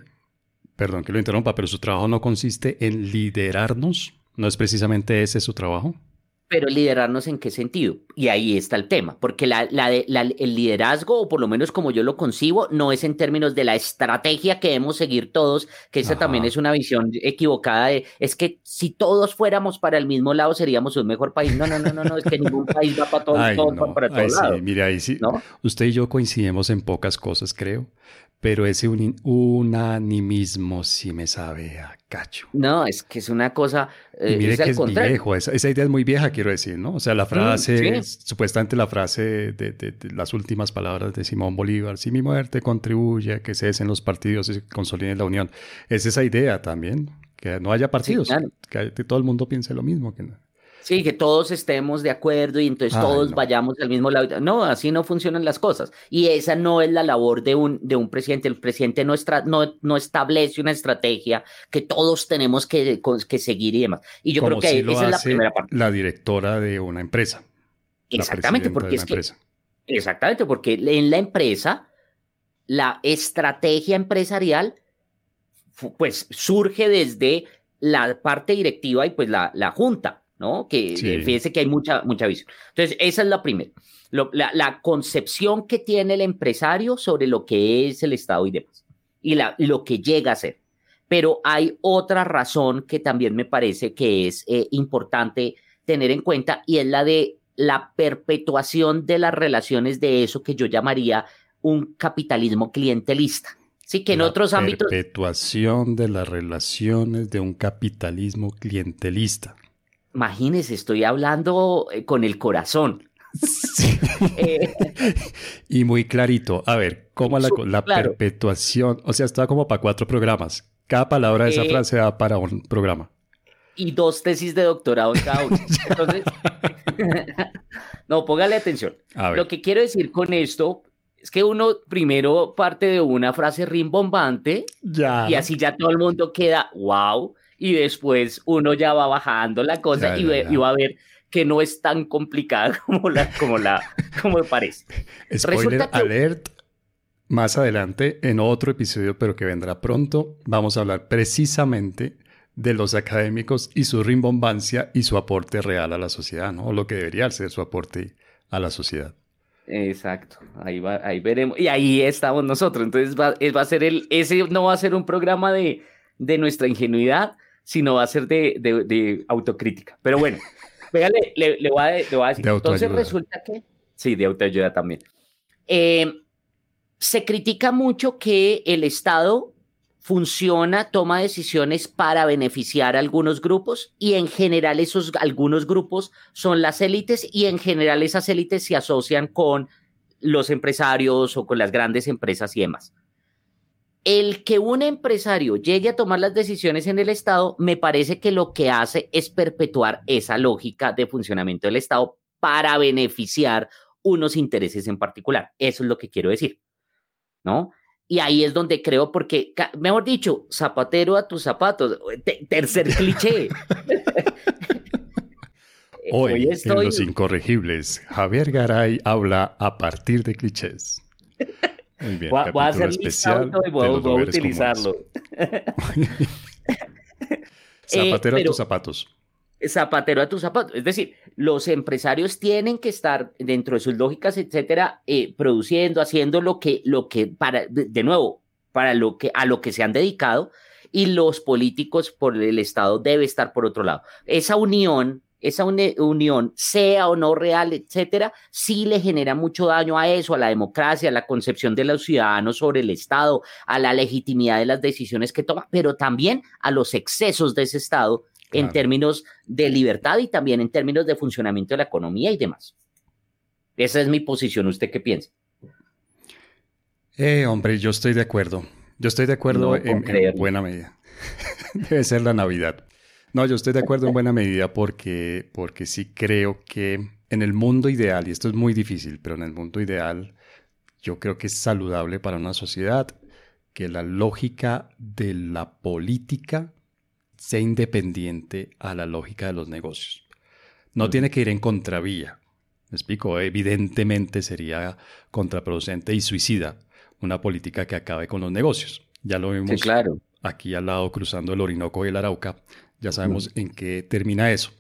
Speaker 1: perdón que lo interrumpa, pero su trabajo no consiste en liderarnos, ¿no es precisamente ese su trabajo?
Speaker 2: Pero liderarnos en qué sentido? Y ahí está el tema, porque la, el liderazgo, o por lo menos como yo lo concibo, no es en términos de la estrategia que debemos seguir todos, que esa también es una visión equivocada de, es que si todos fuéramos para el mismo lado seríamos un mejor país. No, no, no, no, no es que ningún país va para todos, para todos lados.
Speaker 1: mire, ahí sí, usted y yo coincidimos en pocas cosas, creo pero ese un, unanimismo sí me sabe a cacho.
Speaker 2: No, es que es una cosa.
Speaker 1: Eh, mire que es viejo, esa, idea es muy vieja, quiero decir, ¿no? O sea, la mm, frase, supuestamente la frase de, las últimas palabras de Simón Bolívar, si mi muerte contribuye a que cesen los partidos y consoliden la unión, es esa idea también, que no haya partidos, que, todo el mundo piense lo mismo. Que
Speaker 2: Sí, que todos estemos de acuerdo y entonces todos vayamos al mismo lado. No, así no funcionan las cosas. Y esa no es la labor de un, de un presidente. El presidente no, no, no establece una estrategia que todos tenemos que, que seguir y demás. Y yo creo que esa es la primera parte.
Speaker 1: La directora de una empresa.
Speaker 2: Exactamente, porque es que. Exactamente, porque en la empresa, la estrategia empresarial, pues surge desde la parte directiva y pues la, la junta. ¿No? Que fíjese que hay mucha, mucha visión. Entonces, esa es la primera. la, concepción que tiene el empresario sobre lo que es el Estado y demás, y la, lo que llega a ser. Pero hay otra razón que también me parece que es eh, importante tener en cuenta y es la de la perpetuación de las relaciones de eso que yo llamaría un capitalismo clientelista. Sí, que en otros ámbitos.
Speaker 1: Perpetuación de las relaciones de un capitalismo clientelista.
Speaker 2: Imagínese, estoy hablando eh, con el corazón.
Speaker 1: Eh, y muy clarito. A ver, ¿cómo la, la perpetuación? O sea, está como para cuatro programas. Cada palabra de esa eh, frase va para un programa.
Speaker 2: Y dos tesis de doctorado en cada uno. Entonces, no, póngale atención. Lo que quiero decir con esto es que uno primero parte de una frase rimbombante ya. y así ya todo el mundo queda, wow y después uno ya va bajando la cosa y, va a ver que no es tan complicada como la como la como parece.
Speaker 1: Spoiler alert. Más adelante, en otro episodio, pero que vendrá pronto, vamos a hablar precisamente de los académicos y su rimbombancia y su aporte real a la sociedad, ¿no? O lo que debería ser su aporte a la sociedad.
Speaker 2: Exacto, ahí va, ahí veremos. Y ahí estamos nosotros. Entonces va, va a ser el, ese no va a ser un programa de, de nuestra ingenuidad, sino va a ser de, de, autocrítica. Pero bueno, véale, le, le, voy a, le, voy a, decir. Entonces resulta que, sí, de autoayuda también. Eh, se critica mucho que el Estado funciona, toma decisiones para beneficiar a algunos grupos y en general esos algunos grupos son las élites y en general esas élites se asocian con los empresarios o con las grandes empresas y demás. El que un empresario llegue a tomar las decisiones en el Estado, me parece que lo que hace es perpetuar esa lógica de funcionamiento del Estado para beneficiar unos intereses en particular. Eso es lo que quiero decir, ¿no? Y ahí es donde creo, porque, mejor dicho, zapatero a tus zapatos. tercer cliché.
Speaker 1: Hoy, en Los Incorregibles, Javier Garay habla a partir de clichés.
Speaker 2: Muy bien, voy, a hacer especial y voy, a utilizarlo.
Speaker 1: zapatero a tus zapatos
Speaker 2: zapatero a tus zapatos. Es decir, los empresarios tienen que estar dentro de sus lógicas, etcétera, eh, produciendo, haciendo lo que, lo que, para, de nuevo, para lo que, a lo que se han dedicado y los políticos por el Estado debe estar por otro lado. Esa unión, esa unión, sea o no real, etcétera, sí le genera mucho daño a eso, a la democracia, a la concepción de los ciudadanos sobre el Estado, a la legitimidad de las decisiones que toma, pero también a los excesos de ese Estado en términos de libertad y también en términos de funcionamiento de la economía y demás. Esa es mi posición. ¿Usted qué piensa?
Speaker 1: Eh, hombre, yo estoy de acuerdo. Yo estoy de acuerdo en, buena medida. Debe ser la Navidad. No, yo estoy de acuerdo en buena medida porque, porque sí creo que en el mundo ideal, y esto es muy difícil, pero en el mundo ideal, yo creo que es saludable para una sociedad que la lógica de la política sea independiente a la lógica de los negocios. No tiene que ir en contravía. Me explico, evidentemente sería contraproducente y suicida una política que acabe con los negocios. Ya lo vimos
Speaker 2: claro.
Speaker 1: aquí al lado cruzando el Orinoco y el Arauca. Ya sabemos en qué termina eso.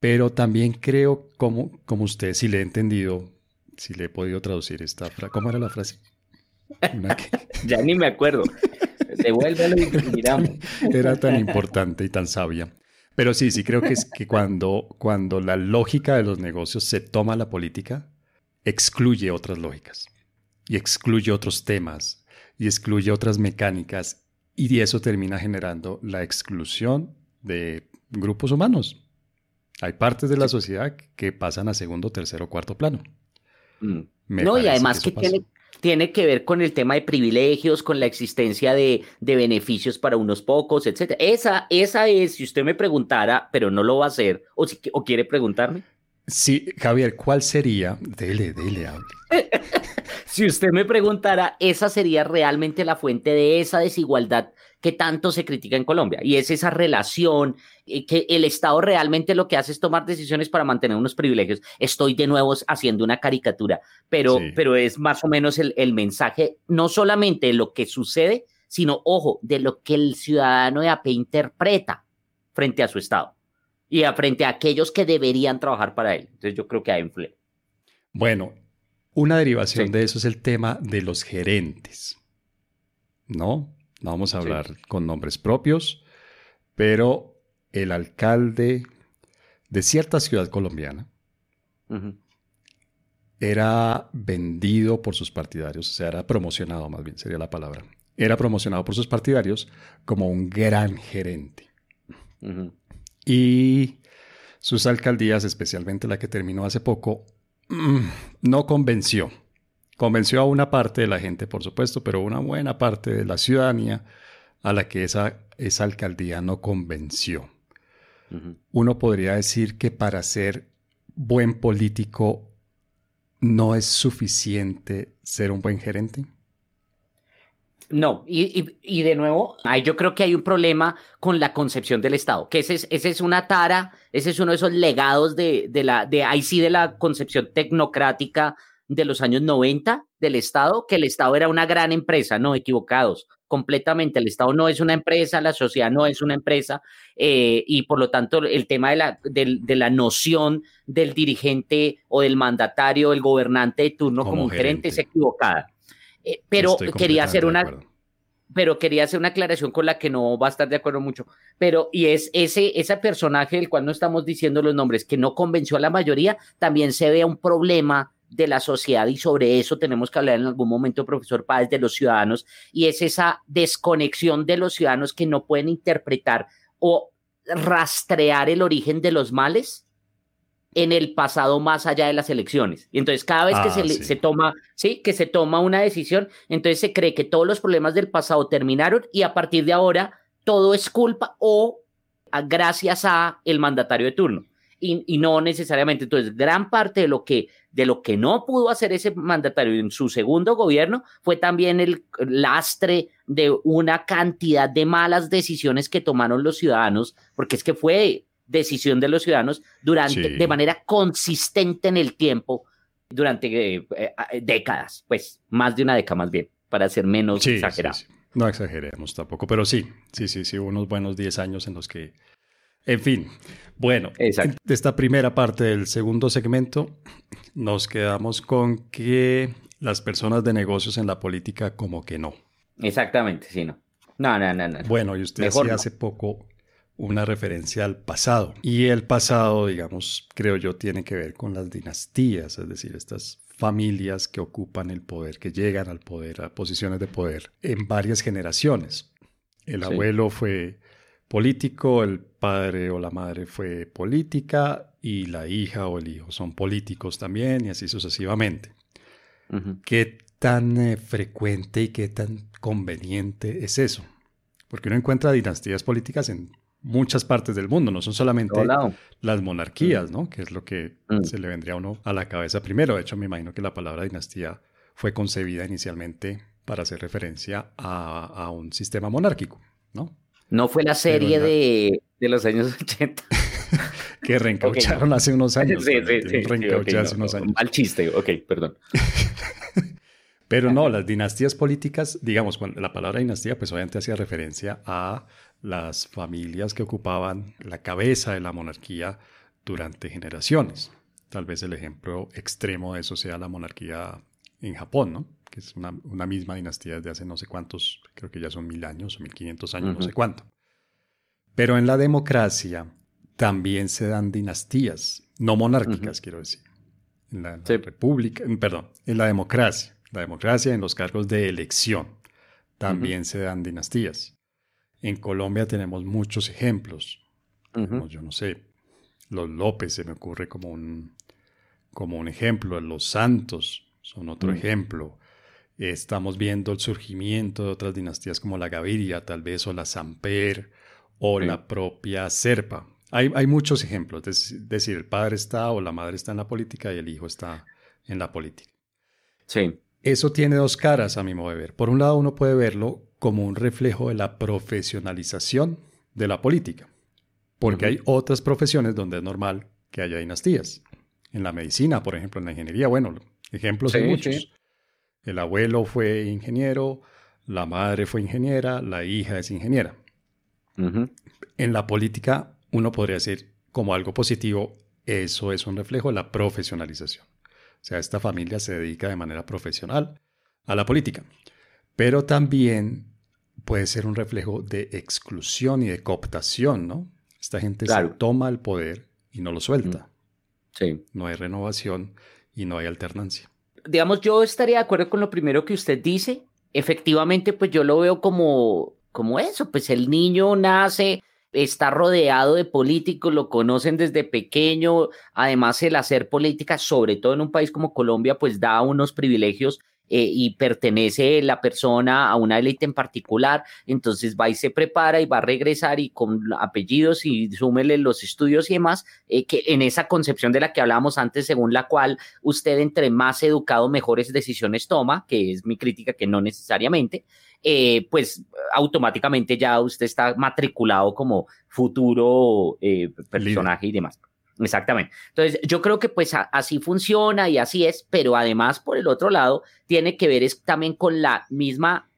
Speaker 1: Pero también creo, como, como usted, si le he entendido, si le he podido traducir esta frase. ¿Cómo era la frase?
Speaker 2: ya ni me acuerdo. Devuélvelo y miramos.
Speaker 1: Era tan importante y tan sabia. Pero sí, sí creo que es que cuando, cuando la lógica de los negocios se toma la política, excluye otras lógicas y excluye otros temas y excluye otras mecánicas y eso termina generando la exclusión de grupos humanos. Hay partes de la sociedad que pasan a segundo, tercero, cuarto plano.
Speaker 2: Mm. no, y además que, tiene, tiene que ver con el tema de privilegios, con la existencia de, beneficios para unos pocos, etc. Esa, esa es, si usted me preguntara, pero no lo va a hacer, o, si, o quiere preguntarme.
Speaker 1: Sí, Javier, ¿cuál sería? Dele, dele, hable.
Speaker 2: si usted me preguntara, esa sería realmente la fuente de esa desigualdad que tanto se critica en Colombia. Y es esa relación eh, que el Estado realmente lo que hace es tomar decisiones para mantener unos privilegios. Estoy de nuevo haciendo una caricatura, pero, pero es más o menos el, el mensaje, no solamente de lo que sucede, sino, ojo, de lo que el ciudadano de AP interpreta frente a su Estado y a frente a aquellos que deberían trabajar para él. Entonces yo creo que hay empleo.
Speaker 1: Bueno, una derivación de eso es el tema de los gerentes, ¿no? No vamos a hablar con nombres propios, pero el alcalde de cierta ciudad colombiana era vendido por sus partidarios, o sea, era promocionado más bien, sería la palabra. Era promocionado por sus partidarios como un gran gerente. Y sus alcaldías, especialmente la que terminó hace poco, mm, no convenció Convenció a una parte de la gente, por supuesto, pero una buena parte de la ciudadanía a la que esa, esa alcaldía no convenció. Uno podría decir que para ser buen político no es suficiente ser un buen gerente.
Speaker 2: No, y, de nuevo, yo creo que hay un problema con la concepción del Estado, que ese es, ese es una tara, ese es uno de esos legados de, de la, de ahí sí de la concepción tecnocrática de los años 90 del Estado, que el Estado era una gran empresa, no equivocados. completamente. El Estado no es una empresa, la sociedad no es una empresa eh, y por lo tanto el tema de la, de, la noción del dirigente o del mandatario, el gobernante de turno como, un gerente. es equivocada. Eh, pero quería hacer una pero quería hacer una aclaración con la que no va a estar de acuerdo mucho. Pero, y es ese, ese personaje del cual no estamos diciendo los nombres, que no convenció a la mayoría, también se ve un problema de la sociedad y sobre eso tenemos que hablar en algún momento, profesor Páez, de los ciudadanos, y es esa desconexión de los ciudadanos que no pueden interpretar o rastrear el origen de los males en el pasado más allá de las elecciones. Y entonces cada vez que se, ah, se, toma, sí, que se toma una decisión, entonces se cree que todos los problemas del pasado terminaron y a partir de ahora todo es culpa o gracias a el mandatario de turno. Y, y, no necesariamente. Entonces, gran parte de lo que de lo que no pudo hacer ese mandatario en su segundo gobierno fue también el lastre de una cantidad de malas decisiones que tomaron los ciudadanos, porque es que fue decisión de los ciudadanos durante, de manera consistente en el tiempo, durante eh, eh, décadas, pues más de una década más bien, para ser menos exagerado.
Speaker 1: no exageremos tampoco, pero sí, sí, sí, sí, unos buenos 10 años en los que, en fin, bueno, de esta primera parte del segundo segmento, nos quedamos con que las personas de negocios en la política como que no.
Speaker 2: Exactamente, sí, no. No, no, no, no.
Speaker 1: Bueno, y usted decía hace poco una referencia al pasado. Y el pasado, digamos, creo yo, tiene que ver con las dinastías, es decir, estas familias que ocupan el poder, que llegan al poder, a posiciones de poder en varias generaciones. El abuelo fue político, el padre o la madre fue política y la hija o el hijo son políticos también y así sucesivamente. ¿Qué tan eh, frecuente y qué tan conveniente es eso? Porque uno encuentra dinastías políticas en muchas partes del mundo, no son solamente las monarquías, ¿no? Que es lo que mm. se le vendría a uno a la cabeza primero. De hecho, me imagino que la palabra dinastía fue concebida inicialmente para hacer referencia a, un sistema monárquico, ¿no?
Speaker 2: No fue la serie de, los años 80.
Speaker 1: que reencaucharon hace unos años.
Speaker 2: Sí, sí, sí. hace unos años. Mal chiste, ok, perdón.
Speaker 1: Pero no, las dinastías políticas, digamos, la palabra dinastía, pues obviamente hacía referencia a las familias que ocupaban la cabeza de la monarquía durante generaciones. Tal vez el ejemplo extremo de eso sea la monarquía en Japón, ¿no? que es una, misma dinastía desde hace no sé cuántos, creo que ya son mil años o mil quinientos años, no sé cuánto. Pero en la democracia también se dan dinastías, no monárquicas, quiero decir. En la, república, perdón, en la democracia. La democracia en los cargos de elección también se dan dinastías. En Colombia tenemos muchos ejemplos. Yo no sé, los López se me ocurre como un, como un ejemplo, los Santos son otro mm. ejemplo. Estamos viendo el surgimiento de otras dinastías como la Gaviria, tal vez, o la Samper, o la propia Serpa. Hay, hay muchos ejemplos, es decir, el padre está o la madre está en la política y el hijo está en la política.
Speaker 2: Sí.
Speaker 1: Eso tiene dos caras a mi modo de ver. Por un lado, uno puede verlo como un reflejo de la profesionalización de la política, porque hay otras profesiones donde es normal que haya dinastías. En la medicina, por ejemplo, en la ingeniería, bueno, ejemplos hay muchos. El abuelo fue ingeniero, la madre fue ingeniera, la hija es ingeniera. En la política, uno podría decir como algo positivo, eso es un reflejo de la profesionalización. O sea, esta familia se dedica de manera profesional a la política pero también puede ser un reflejo de exclusión y de cooptación, ¿no? Esta gente se toma el poder y no lo suelta.
Speaker 2: Sí.
Speaker 1: No hay renovación y no hay alternancia.
Speaker 2: Digamos, yo estaría de acuerdo con lo primero que usted dice. Efectivamente, pues yo lo veo como, como eso, pues el niño nace, está rodeado de políticos, lo conocen desde pequeño, además el hacer política, sobre todo en un país como Colombia, pues da unos privilegios eh, y pertenece la persona a una élite en particular, entonces va y se prepara y va a regresar y con apellidos y súmele los estudios y demás, eh, que en esa concepción de la que hablábamos antes, según la cual usted entre más educado, mejores decisiones toma, que es mi crítica que no necesariamente, eh, pues automáticamente ya usted está matriculado como futuro personaje y demás. Exactamente. Entonces, yo creo que pues así funciona y así es, pero además, por el otro lado, tiene que ver es, también con la misma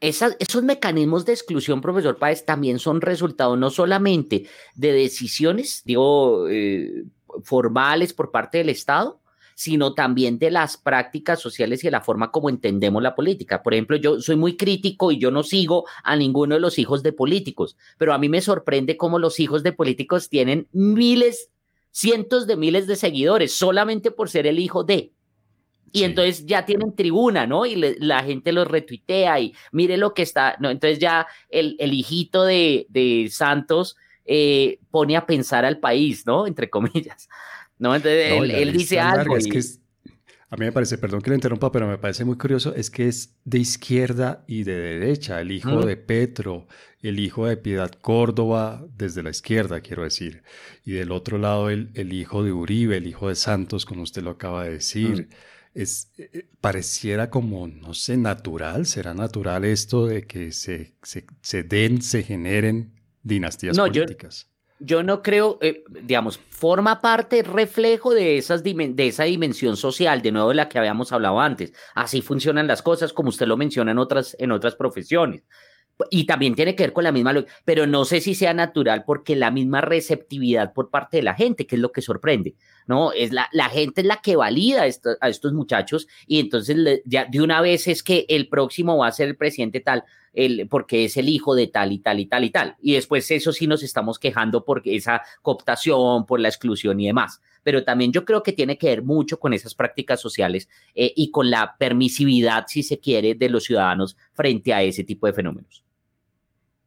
Speaker 2: esos mecanismos de exclusión, profesor Páez, también son resultado no solamente de decisiones, digo, eh, formales por parte del Estado, sino también de las prácticas sociales y de la forma como entendemos la política. Por ejemplo, yo soy muy crítico y yo no sigo a ninguno de los hijos de políticos, pero a mí me sorprende cómo los hijos de políticos tienen miles, cientos de miles de seguidores solamente por ser el hijo de. Y entonces ya tienen tribuna, ¿no? Y la gente los retuitea y mire lo que está, ¿no? Entonces ya el, el hijito de, de Santos eh, pone a pensar al país, ¿no? Entre comillas. ¿No? Entonces él, dice algo.
Speaker 1: Es que a mí me parece, perdón que lo interrumpa, pero me parece muy curioso, es que es de izquierda y de derecha, el hijo de Petro, el hijo de Piedad Córdoba, desde la izquierda, quiero decir, y del otro lado el, el hijo de Uribe, el hijo de Santos, como usted lo acaba de decir. Es, eh, eh, pareciera como, no sé, natural, será natural esto de que se, se, se den, se generen dinastías políticas
Speaker 2: yo no creo, eh, digamos, forma parte, reflejo de, esas de esa dimensión social, de nuevo de la que habíamos hablado antes. Así funcionan las cosas, como usted lo menciona en otras, en otras profesiones. Y también tiene que ver con la misma, pero no sé si sea natural porque la misma receptividad por parte de la gente, que es lo que sorprende, ¿no? Es la, la gente es la que valida a estos muchachos y entonces ya de una vez es que el próximo va a ser el presidente tal porque es el hijo de tal y tal y tal y tal. Y después eso sí nos estamos quejando por esa cooptación, por la exclusión y demás. Pero también yo creo que tiene que ver mucho con esas prácticas sociales eh, y con la permisividad, si se quiere, de los ciudadanos frente a ese tipo de fenómenos.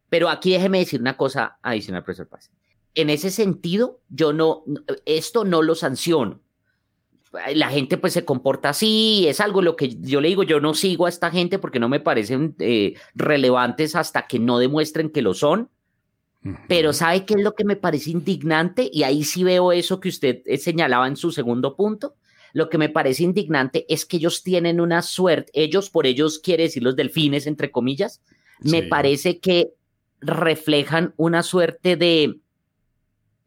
Speaker 2: Pero aquí déjeme decir una cosa adicional, profesor Paz. En ese sentido, yo no, esto no lo sanciono la gente pues se comporta así, es algo lo que yo le digo, yo no sigo a esta gente porque no me parecen eh, relevantes hasta que no demuestren que lo son. Pero ¿sabe qué es lo que me parece indignante? Y ahí sí veo eso que usted eh, señalaba en su segundo punto. Lo que me parece indignante es que ellos tienen una suerte, ellos por ellos quiere decir los delfines, entre comillas, me parece que reflejan una suerte de,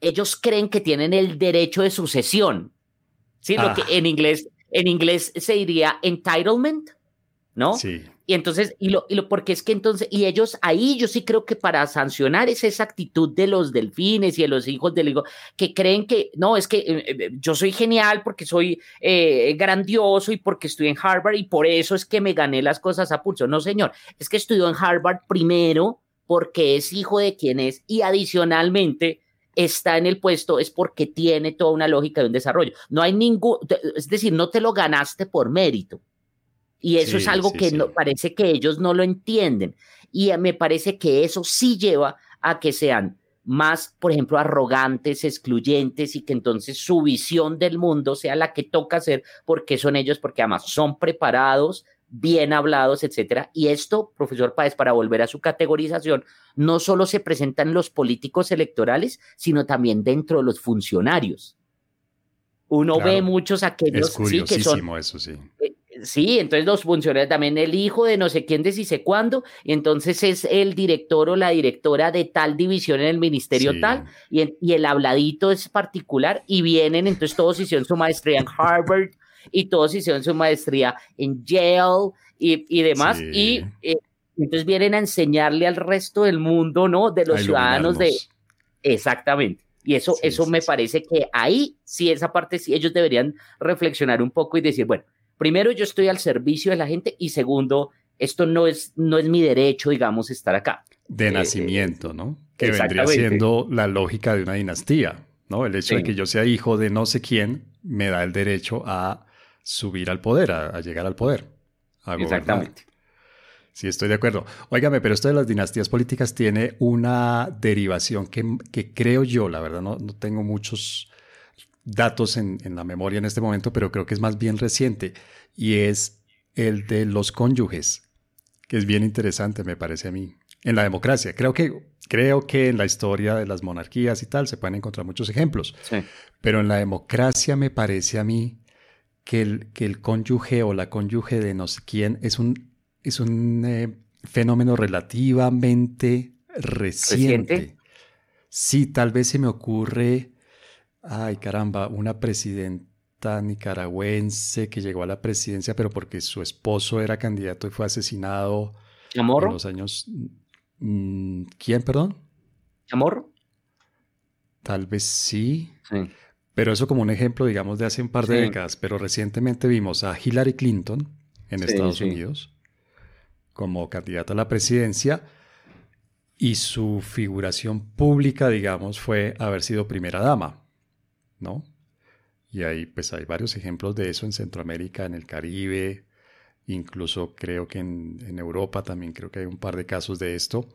Speaker 2: ellos creen que tienen el derecho de sucesión ¿sí? Lo que ah. en inglés, en inglés se diría entitlement, ¿no? Sí. Y entonces, y lo, y lo, porque es que entonces, y ellos ahí yo sí creo que para sancionar es esa actitud de los delfines y de los hijos del hijo, que creen que, no, es que eh, eh, yo soy genial porque soy eh, grandioso y porque estoy en Harvard y por eso es que me gané las cosas a pulso. No, señor, es que estudió en Harvard primero porque es hijo de quien es y adicionalmente está en el puesto es porque tiene toda una lógica de un desarrollo. No hay ningún, es decir, no te lo ganaste por mérito. Y eso es algo que No, parece que ellos no lo entienden. Y me parece que eso sí lleva a que sean más, por ejemplo, arrogantes, excluyentes y que entonces su visión del mundo sea la que toca hacer porque son ellos, porque además son preparados, bien hablados, etcétera. Y esto, profesor Páez, para volver a su categorización, no solo se presenta en los políticos electorales, sino también dentro de los funcionarios. Uno ve muchos aquellos
Speaker 1: sí, que son. Eso, sí.
Speaker 2: Eh, sí, entonces los funcionarios también el hijo de no sé quién de si sé cuándo, y entonces es el director o la directora de tal división en el ministerio tal, y, y, el habladito es particular, y vienen, entonces todos hicieron su maestría en Harvard, y todos hicieron su maestría en Yale y, demás. Y eh, entonces vienen a enseñarle al resto del mundo, ¿no? De los ciudadanos de... Exactamente. Y eso, eso me parece que ahí sí, esa parte sí, ellos deberían reflexionar un poco y decir, bueno, primero yo estoy al servicio de la gente y segundo, esto no es, no es mi derecho, digamos, estar acá.
Speaker 1: De eh, nacimiento, ¿no? Que vendría siendo la lógica de una dinastía, ¿no? El hecho de que yo sea hijo de no sé quién me da el derecho a subir al poder, a, llegar al poder.
Speaker 2: Exactamente.
Speaker 1: Sí, estoy de acuerdo. Óigame, pero esto de las dinastías políticas tiene una derivación que, creo yo, la verdad, no, no tengo muchos datos en, en, la memoria en este momento, pero creo que es más bien reciente, y es el de los cónyuges, que es bien interesante, me parece a mí. En la democracia, creo que, creo que en la historia de las monarquías y tal se pueden encontrar muchos ejemplos, sí. pero en la democracia me parece a mí que el, que el cónyuge o la cónyuge de no sé quién es un, es un eh, fenómeno relativamente reciente. Sí, tal vez se me ocurre, ay caramba, una presidenta nicaragüense que llegó a la presidencia, pero porque su esposo era candidato y fue asesinado.
Speaker 2: ¿Chamorro?
Speaker 1: En los años... Mm, ¿Quién, perdón?
Speaker 2: ¿Chamorro?
Speaker 1: Tal vez sí. Pero eso como un ejemplo, digamos, de hace un par de décadas. Pero recientemente vimos a Hillary Clinton en Estados Unidos como candidata a la presidencia y su figuración pública, digamos, fue haber sido primera dama, ¿no? Y ahí pues hay varios ejemplos de eso en Centroamérica, en el Caribe, incluso creo que en, en Europa también creo que hay un par de casos de esto.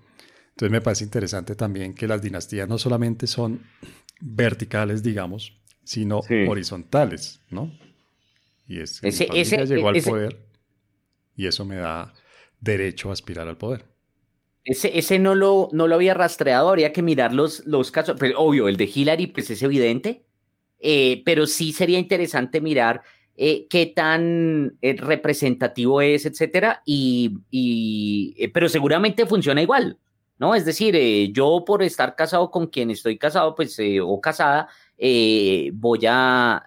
Speaker 1: Entonces me parece interesante también que las dinastías no solamente son verticales, digamos, sino horizontales, ¿no? Y es ese, ese llegó al poder y eso me da derecho a aspirar al poder.
Speaker 2: Ese, ese no, lo, no lo había rastreado, habría que mirar los, los casos, pero pues, obvio, el de Hillary pues es evidente, eh, pero sí sería interesante mirar eh, qué tan eh, representativo es, etcétera, y, y pero seguramente funciona igual. ¿No? Es decir, eh, yo por estar casado con quien estoy casado, pues, eh, o casada, eh, voy a,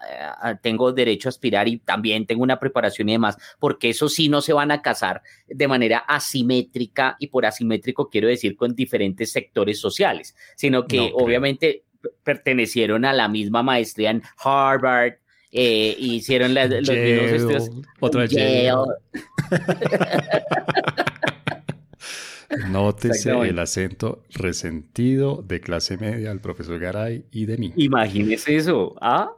Speaker 2: tengo derecho a aspirar y también tengo una preparación y demás, porque eso sí no se van a casar de manera asimétrica y por asimétrico quiero decir con diferentes sectores sociales, sino que obviamente pertenecieron a la misma maestría en Harvard, hicieron los mismos estudios.
Speaker 1: Otra Nótese el acento resentido de clase media del profesor Garay y de mí.
Speaker 2: Imagínese eso, ¿ah?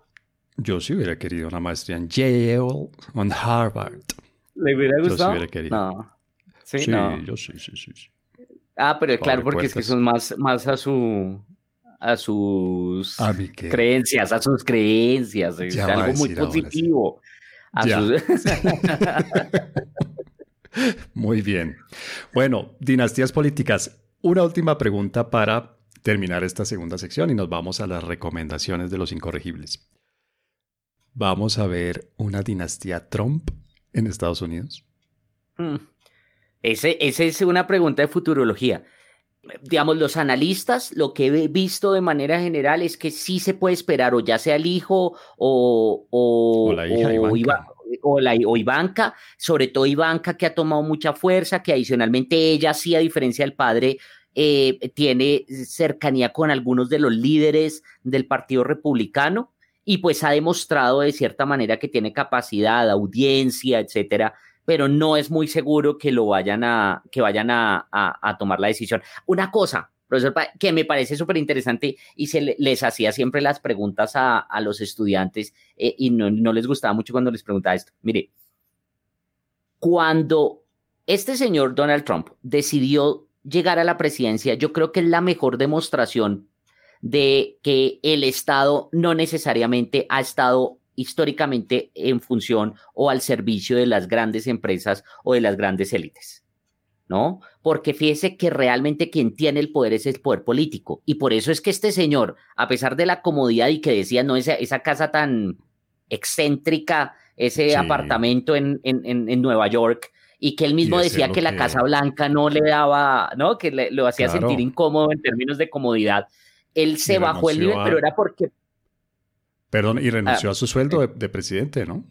Speaker 1: Yo sí hubiera querido una maestría en Yale o en Harvard.
Speaker 2: ¿Le hubiera gustado? Yo
Speaker 1: sí hubiera querido.
Speaker 2: No. Sí,
Speaker 1: sí yo sí, sí, sí,
Speaker 2: Ah, pero claro, porque es que son más, más a su a sus creencias, a sus creencias. Es algo muy positivo. A sus...
Speaker 1: Muy bien. Bueno, dinastías políticas. Una última pregunta para terminar esta segunda sección y nos vamos a las recomendaciones de los incorregibles. Vamos a ver una dinastía Trump en Estados Unidos.
Speaker 2: Hmm. Esa es una pregunta de futurología. Digamos, los analistas, lo que he visto de manera general es que sí se puede esperar, o ya sea el hijo o, o,
Speaker 1: la hija,
Speaker 2: o, la, o Ivanka, sobre todo Ivanka que ha tomado mucha fuerza, que adicionalmente ella sí, a diferencia del padre, eh, tiene cercanía con algunos de los líderes del Partido Republicano y pues ha demostrado de cierta manera que tiene capacidad, audiencia, etcétera, pero no es muy seguro que lo vayan a, que vayan a, a tomar la decisión. Una cosa, profesor, que me parece súper interesante y se les hacía siempre las preguntas a, los estudiantes eh, y no, les gustaba mucho cuando les preguntaba esto. Mire, cuando este señor Donald Trump decidió llegar a la presidencia, yo creo que es la mejor demostración de que el Estado no necesariamente ha estado históricamente en función o al servicio de las grandes empresas o de las grandes élites. ¿No? Porque fíjese que realmente quien tiene el poder es el poder político. Y por eso es que este señor, a pesar de la comodidad y que decía, no, esa, esa casa tan excéntrica, ese apartamento en, en, Nueva York, y que él mismo decía que, la Casa Blanca no le daba, ¿no? Que le, lo hacía sentir incómodo en términos de comodidad. Él se bajó el nivel, pero era porque...
Speaker 1: Perdón, y renunció a su sueldo de, de presidente, ¿no?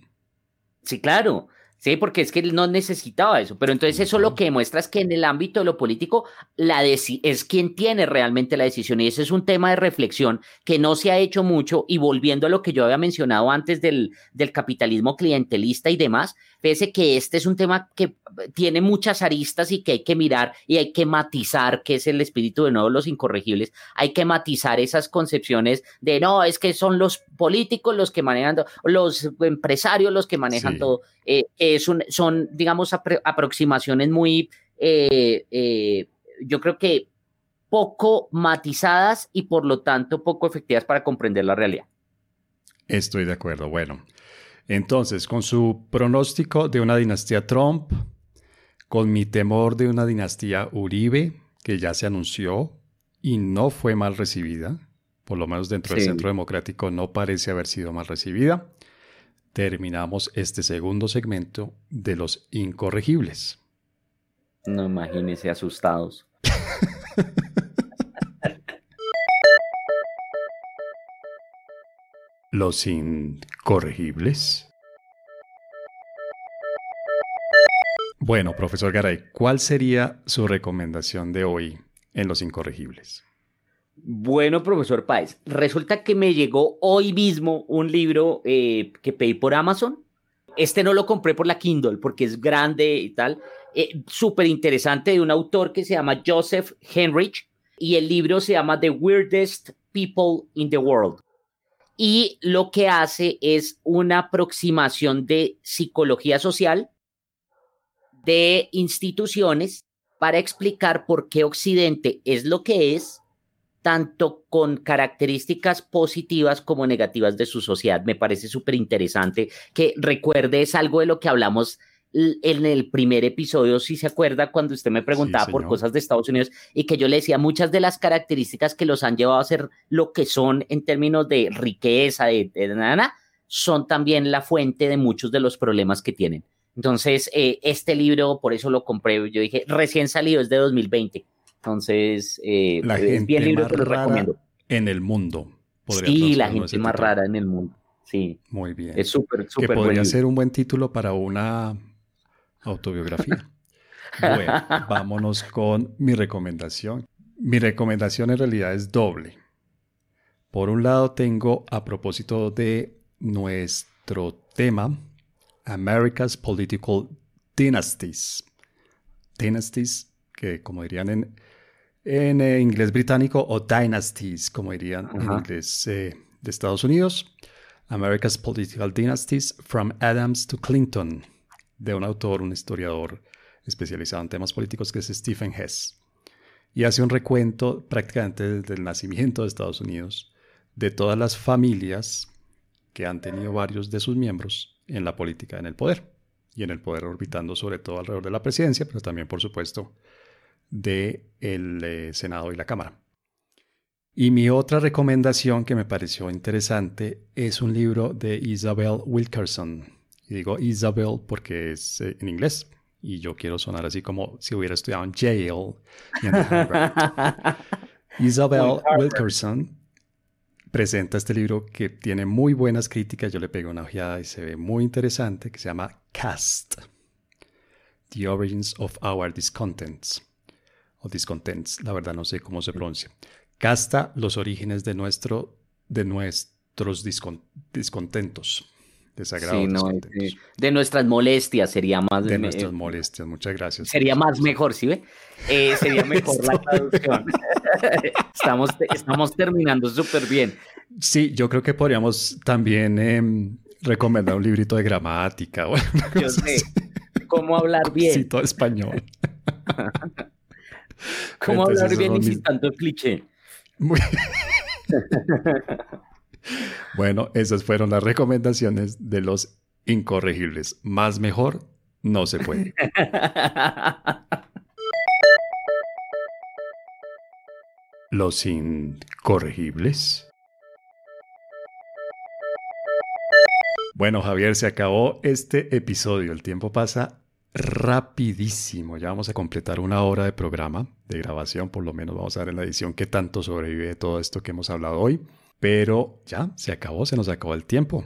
Speaker 2: Sí, claro. Sí, porque es que él no necesitaba eso. Pero entonces eso lo que demuestra es que en el ámbito de lo político la es quien tiene realmente la decisión. Y ese es un tema de reflexión que no se ha hecho mucho. Y volviendo a lo que yo había mencionado antes del, del capitalismo clientelista y demás, pese que este es un tema que tiene muchas aristas y que hay que mirar y hay que matizar, que es el espíritu de nuevo los incorregibles, hay que matizar esas concepciones de no, es que son los políticos los que manejan, los empresarios los que manejan todo. Eh, es un, son, digamos, aproximaciones muy, eh, eh, yo creo que poco matizadas y por lo tanto poco efectivas para comprender la realidad.
Speaker 1: Estoy de acuerdo. Bueno, entonces, con su pronóstico de una dinastía Trump, con mi temor de una dinastía Uribe, que ya se anunció y no fue mal recibida, por lo menos dentro del centro democrático no parece haber sido mal recibida, terminamos este segundo segmento de los incorregibles.
Speaker 2: No imagínese asustados.
Speaker 1: Los incorregibles. Bueno, profesor Garay, ¿cuál sería su recomendación de hoy en Los Incorregibles?
Speaker 2: Bueno, profesor Páez, resulta que me llegó hoy mismo un libro eh, que pedí por Amazon. Este no lo compré por la Kindle porque es grande y tal. Eh, Súper interesante de un autor que se llama Joseph Henrich y el libro se llama The Weirdest People in the World. Y lo que hace es una aproximación de psicología social de instituciones para explicar por qué Occidente es lo que es, tanto con características positivas como negativas de su sociedad. Me parece súper interesante que recuerdes algo de lo que hablamos en el primer episodio, si se acuerda, cuando usted me preguntaba por cosas de Estados Unidos y que yo le decía muchas de las características que los han llevado a ser lo que son en términos de riqueza, de, de nada, son también la fuente de muchos de los problemas que tienen. Entonces, eh, este libro, por eso lo compré, yo dije, recién salido, es de 2020. Entonces, eh,
Speaker 1: la es bien libro que lo recomiendo. En el mundo.
Speaker 2: Sí, la gente más rara en el mundo. Sí.
Speaker 1: Muy bien.
Speaker 2: Es súper, súper
Speaker 1: Que podría ser un buen título para una autobiografía. bueno, vámonos con mi recomendación. Mi recomendación en realidad es doble. Por un lado, tengo a propósito de nuestro tema, America's Political Dynasties. Dynasties, que como dirían en, en eh, inglés británico, o dynasties, como dirían en inglés eh, de Estados Unidos. America's Political Dynasties, From Adams to Clinton, de un autor, un historiador especializado en temas políticos que es Stephen Hess. Y hace un recuento prácticamente desde el nacimiento de Estados Unidos de todas las familias que han tenido varios de sus miembros en la política, en el poder, y en el poder orbitando sobre todo alrededor de la presidencia, pero también, por supuesto, del de eh, Senado y la Cámara. Y mi otra recomendación que me pareció interesante es un libro de Isabel Wilkerson. Y digo Isabel porque es eh, en inglés y yo quiero sonar así como si hubiera estudiado en Yale. Isabel Wilkerson presenta este libro que tiene muy buenas críticas. Yo le pego una ojeada y se ve muy interesante, que se llama Cast. The Origins of Our Discontents. O Discontents, la verdad no sé cómo se pronuncia. Casta los orígenes de, nuestro, de nuestros discontentos. Desagrados.
Speaker 2: de nuestras molestias sería más.
Speaker 1: De nuestras molestias, muchas gracias.
Speaker 2: Sería más mejor, ¿sí ve? Eh, sería mejor la traducción. estamos, estamos terminando súper bien.
Speaker 1: Sí, yo creo que podríamos también em, recomendar un librito de gramática.
Speaker 2: yo sé. ¿Cómo hablar bien?
Speaker 1: Sí, todo español.
Speaker 2: ¿Cómo hablar bien y sin tanto cliché? Muy...
Speaker 1: Bueno, esas fueron las recomendaciones de los incorregibles. Más mejor no se puede. los incorregibles. Bueno, Javier, se acabó este episodio. El tiempo pasa rapidísimo. Ya vamos a completar una hora de programa, de grabación, por lo menos vamos a ver en la edición qué tanto sobrevive de todo esto que hemos hablado hoy. Pero ya, se acabó, se nos acabó el tiempo.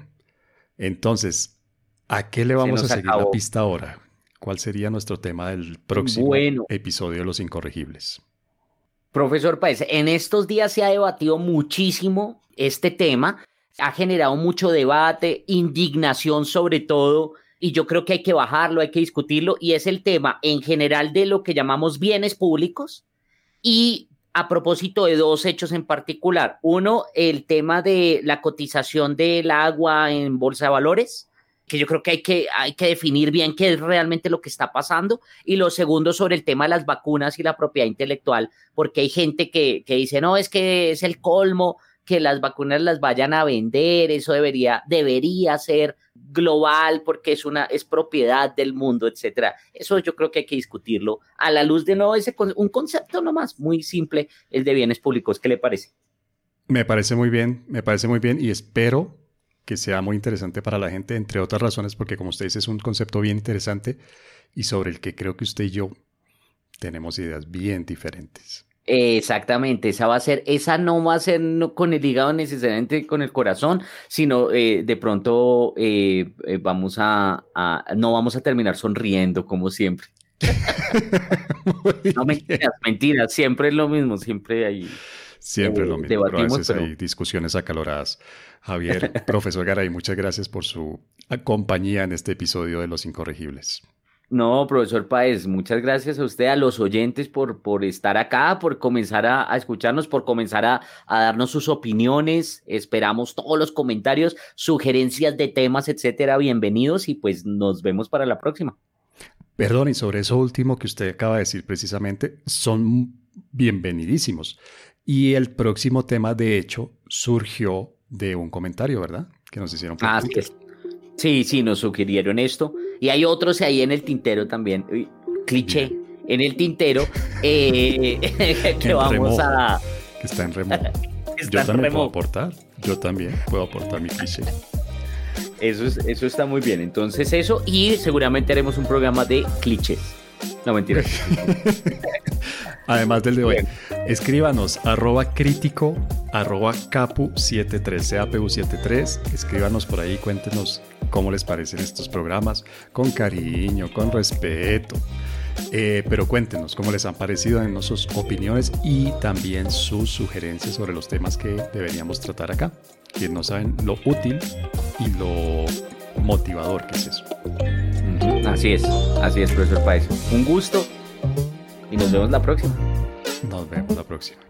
Speaker 1: Entonces, ¿a qué le vamos a seguir la pista ahora? ¿Cuál sería nuestro tema del próximo episodio de Los Incorregibles?
Speaker 2: Profesor Páez, en estos días se ha debatido muchísimo este tema, ha generado mucho debate, indignación sobre todo, y yo creo que hay que bajarlo, hay que discutirlo, y es el tema en general de lo que llamamos bienes públicos y a propósito de dos hechos en particular. Uno, el tema de la cotización del agua en bolsa de valores, que yo creo que hay que, hay que definir bien qué es realmente lo que está pasando. Y lo segundo, sobre el tema de las vacunas y la propiedad intelectual, porque hay gente que, que dice, no, es que es el colmo que las vacunas las vayan a vender, eso debería, debería ser global porque es una es propiedad del mundo, etcétera. Eso yo creo que hay que discutirlo a la luz de no ese un concepto nomás muy simple, el de bienes públicos. ¿Qué le parece?
Speaker 1: Me parece muy bien, me parece muy bien y espero que sea muy interesante para la gente, entre otras razones, porque como usted dice, es un concepto bien interesante y sobre el que creo que usted y yo tenemos ideas bien diferentes.
Speaker 2: Exactamente, esa va a ser, esa no va a ser con el hígado necesariamente con el corazón, sino eh, de pronto eh, eh, vamos a, no vamos a terminar sonriendo como siempre. no mentiras, mentiras, siempre es lo mismo, siempre hay.
Speaker 1: Siempre lo mismo, pero a veces hay discusiones acaloradas. Javier, profesor Garay, muchas gracias por su compañía en este episodio de Los Incorregibles.
Speaker 2: No, profesor Paez, muchas gracias a usted, a los oyentes por, por estar acá, por comenzar a, escucharnos, por comenzar a, darnos sus opiniones. Esperamos todos los comentarios, sugerencias de temas, etcétera. Bienvenidos y pues nos vemos para la próxima.
Speaker 1: Perdón, y sobre eso último que usted acaba de decir precisamente, son bienvenidísimos. Y el próximo tema, de hecho, surgió de un comentario, ¿verdad? Que nos hicieron.
Speaker 2: Ah, sí, sí, nos sugirieron esto. Y hay otros ahí en el tintero también. cliché. En el tintero. Eh, que vamos a.
Speaker 1: Que está en remo. Yo también puedo aportar. Yo también puedo aportar mi cliché.
Speaker 2: Eso, es, eso está muy bien. Entonces, eso. Y seguramente haremos un programa de clichés. No, mentira.
Speaker 1: Además del de hoy. Escríbanos arroba crítico arroba capu73, capu73. Escríbanos por ahí, cuéntenos cómo les parecen estos programas, con cariño, con respeto. Eh, pero cuéntenos cómo les han parecido en sus opiniones y también sus sugerencias sobre los temas que deberíamos tratar acá. Que no saben lo útil y lo motivador que es eso.
Speaker 2: Así es, así es, profesor Paez. Un gusto y nos vemos la próxima.
Speaker 1: Nos vemos la próxima.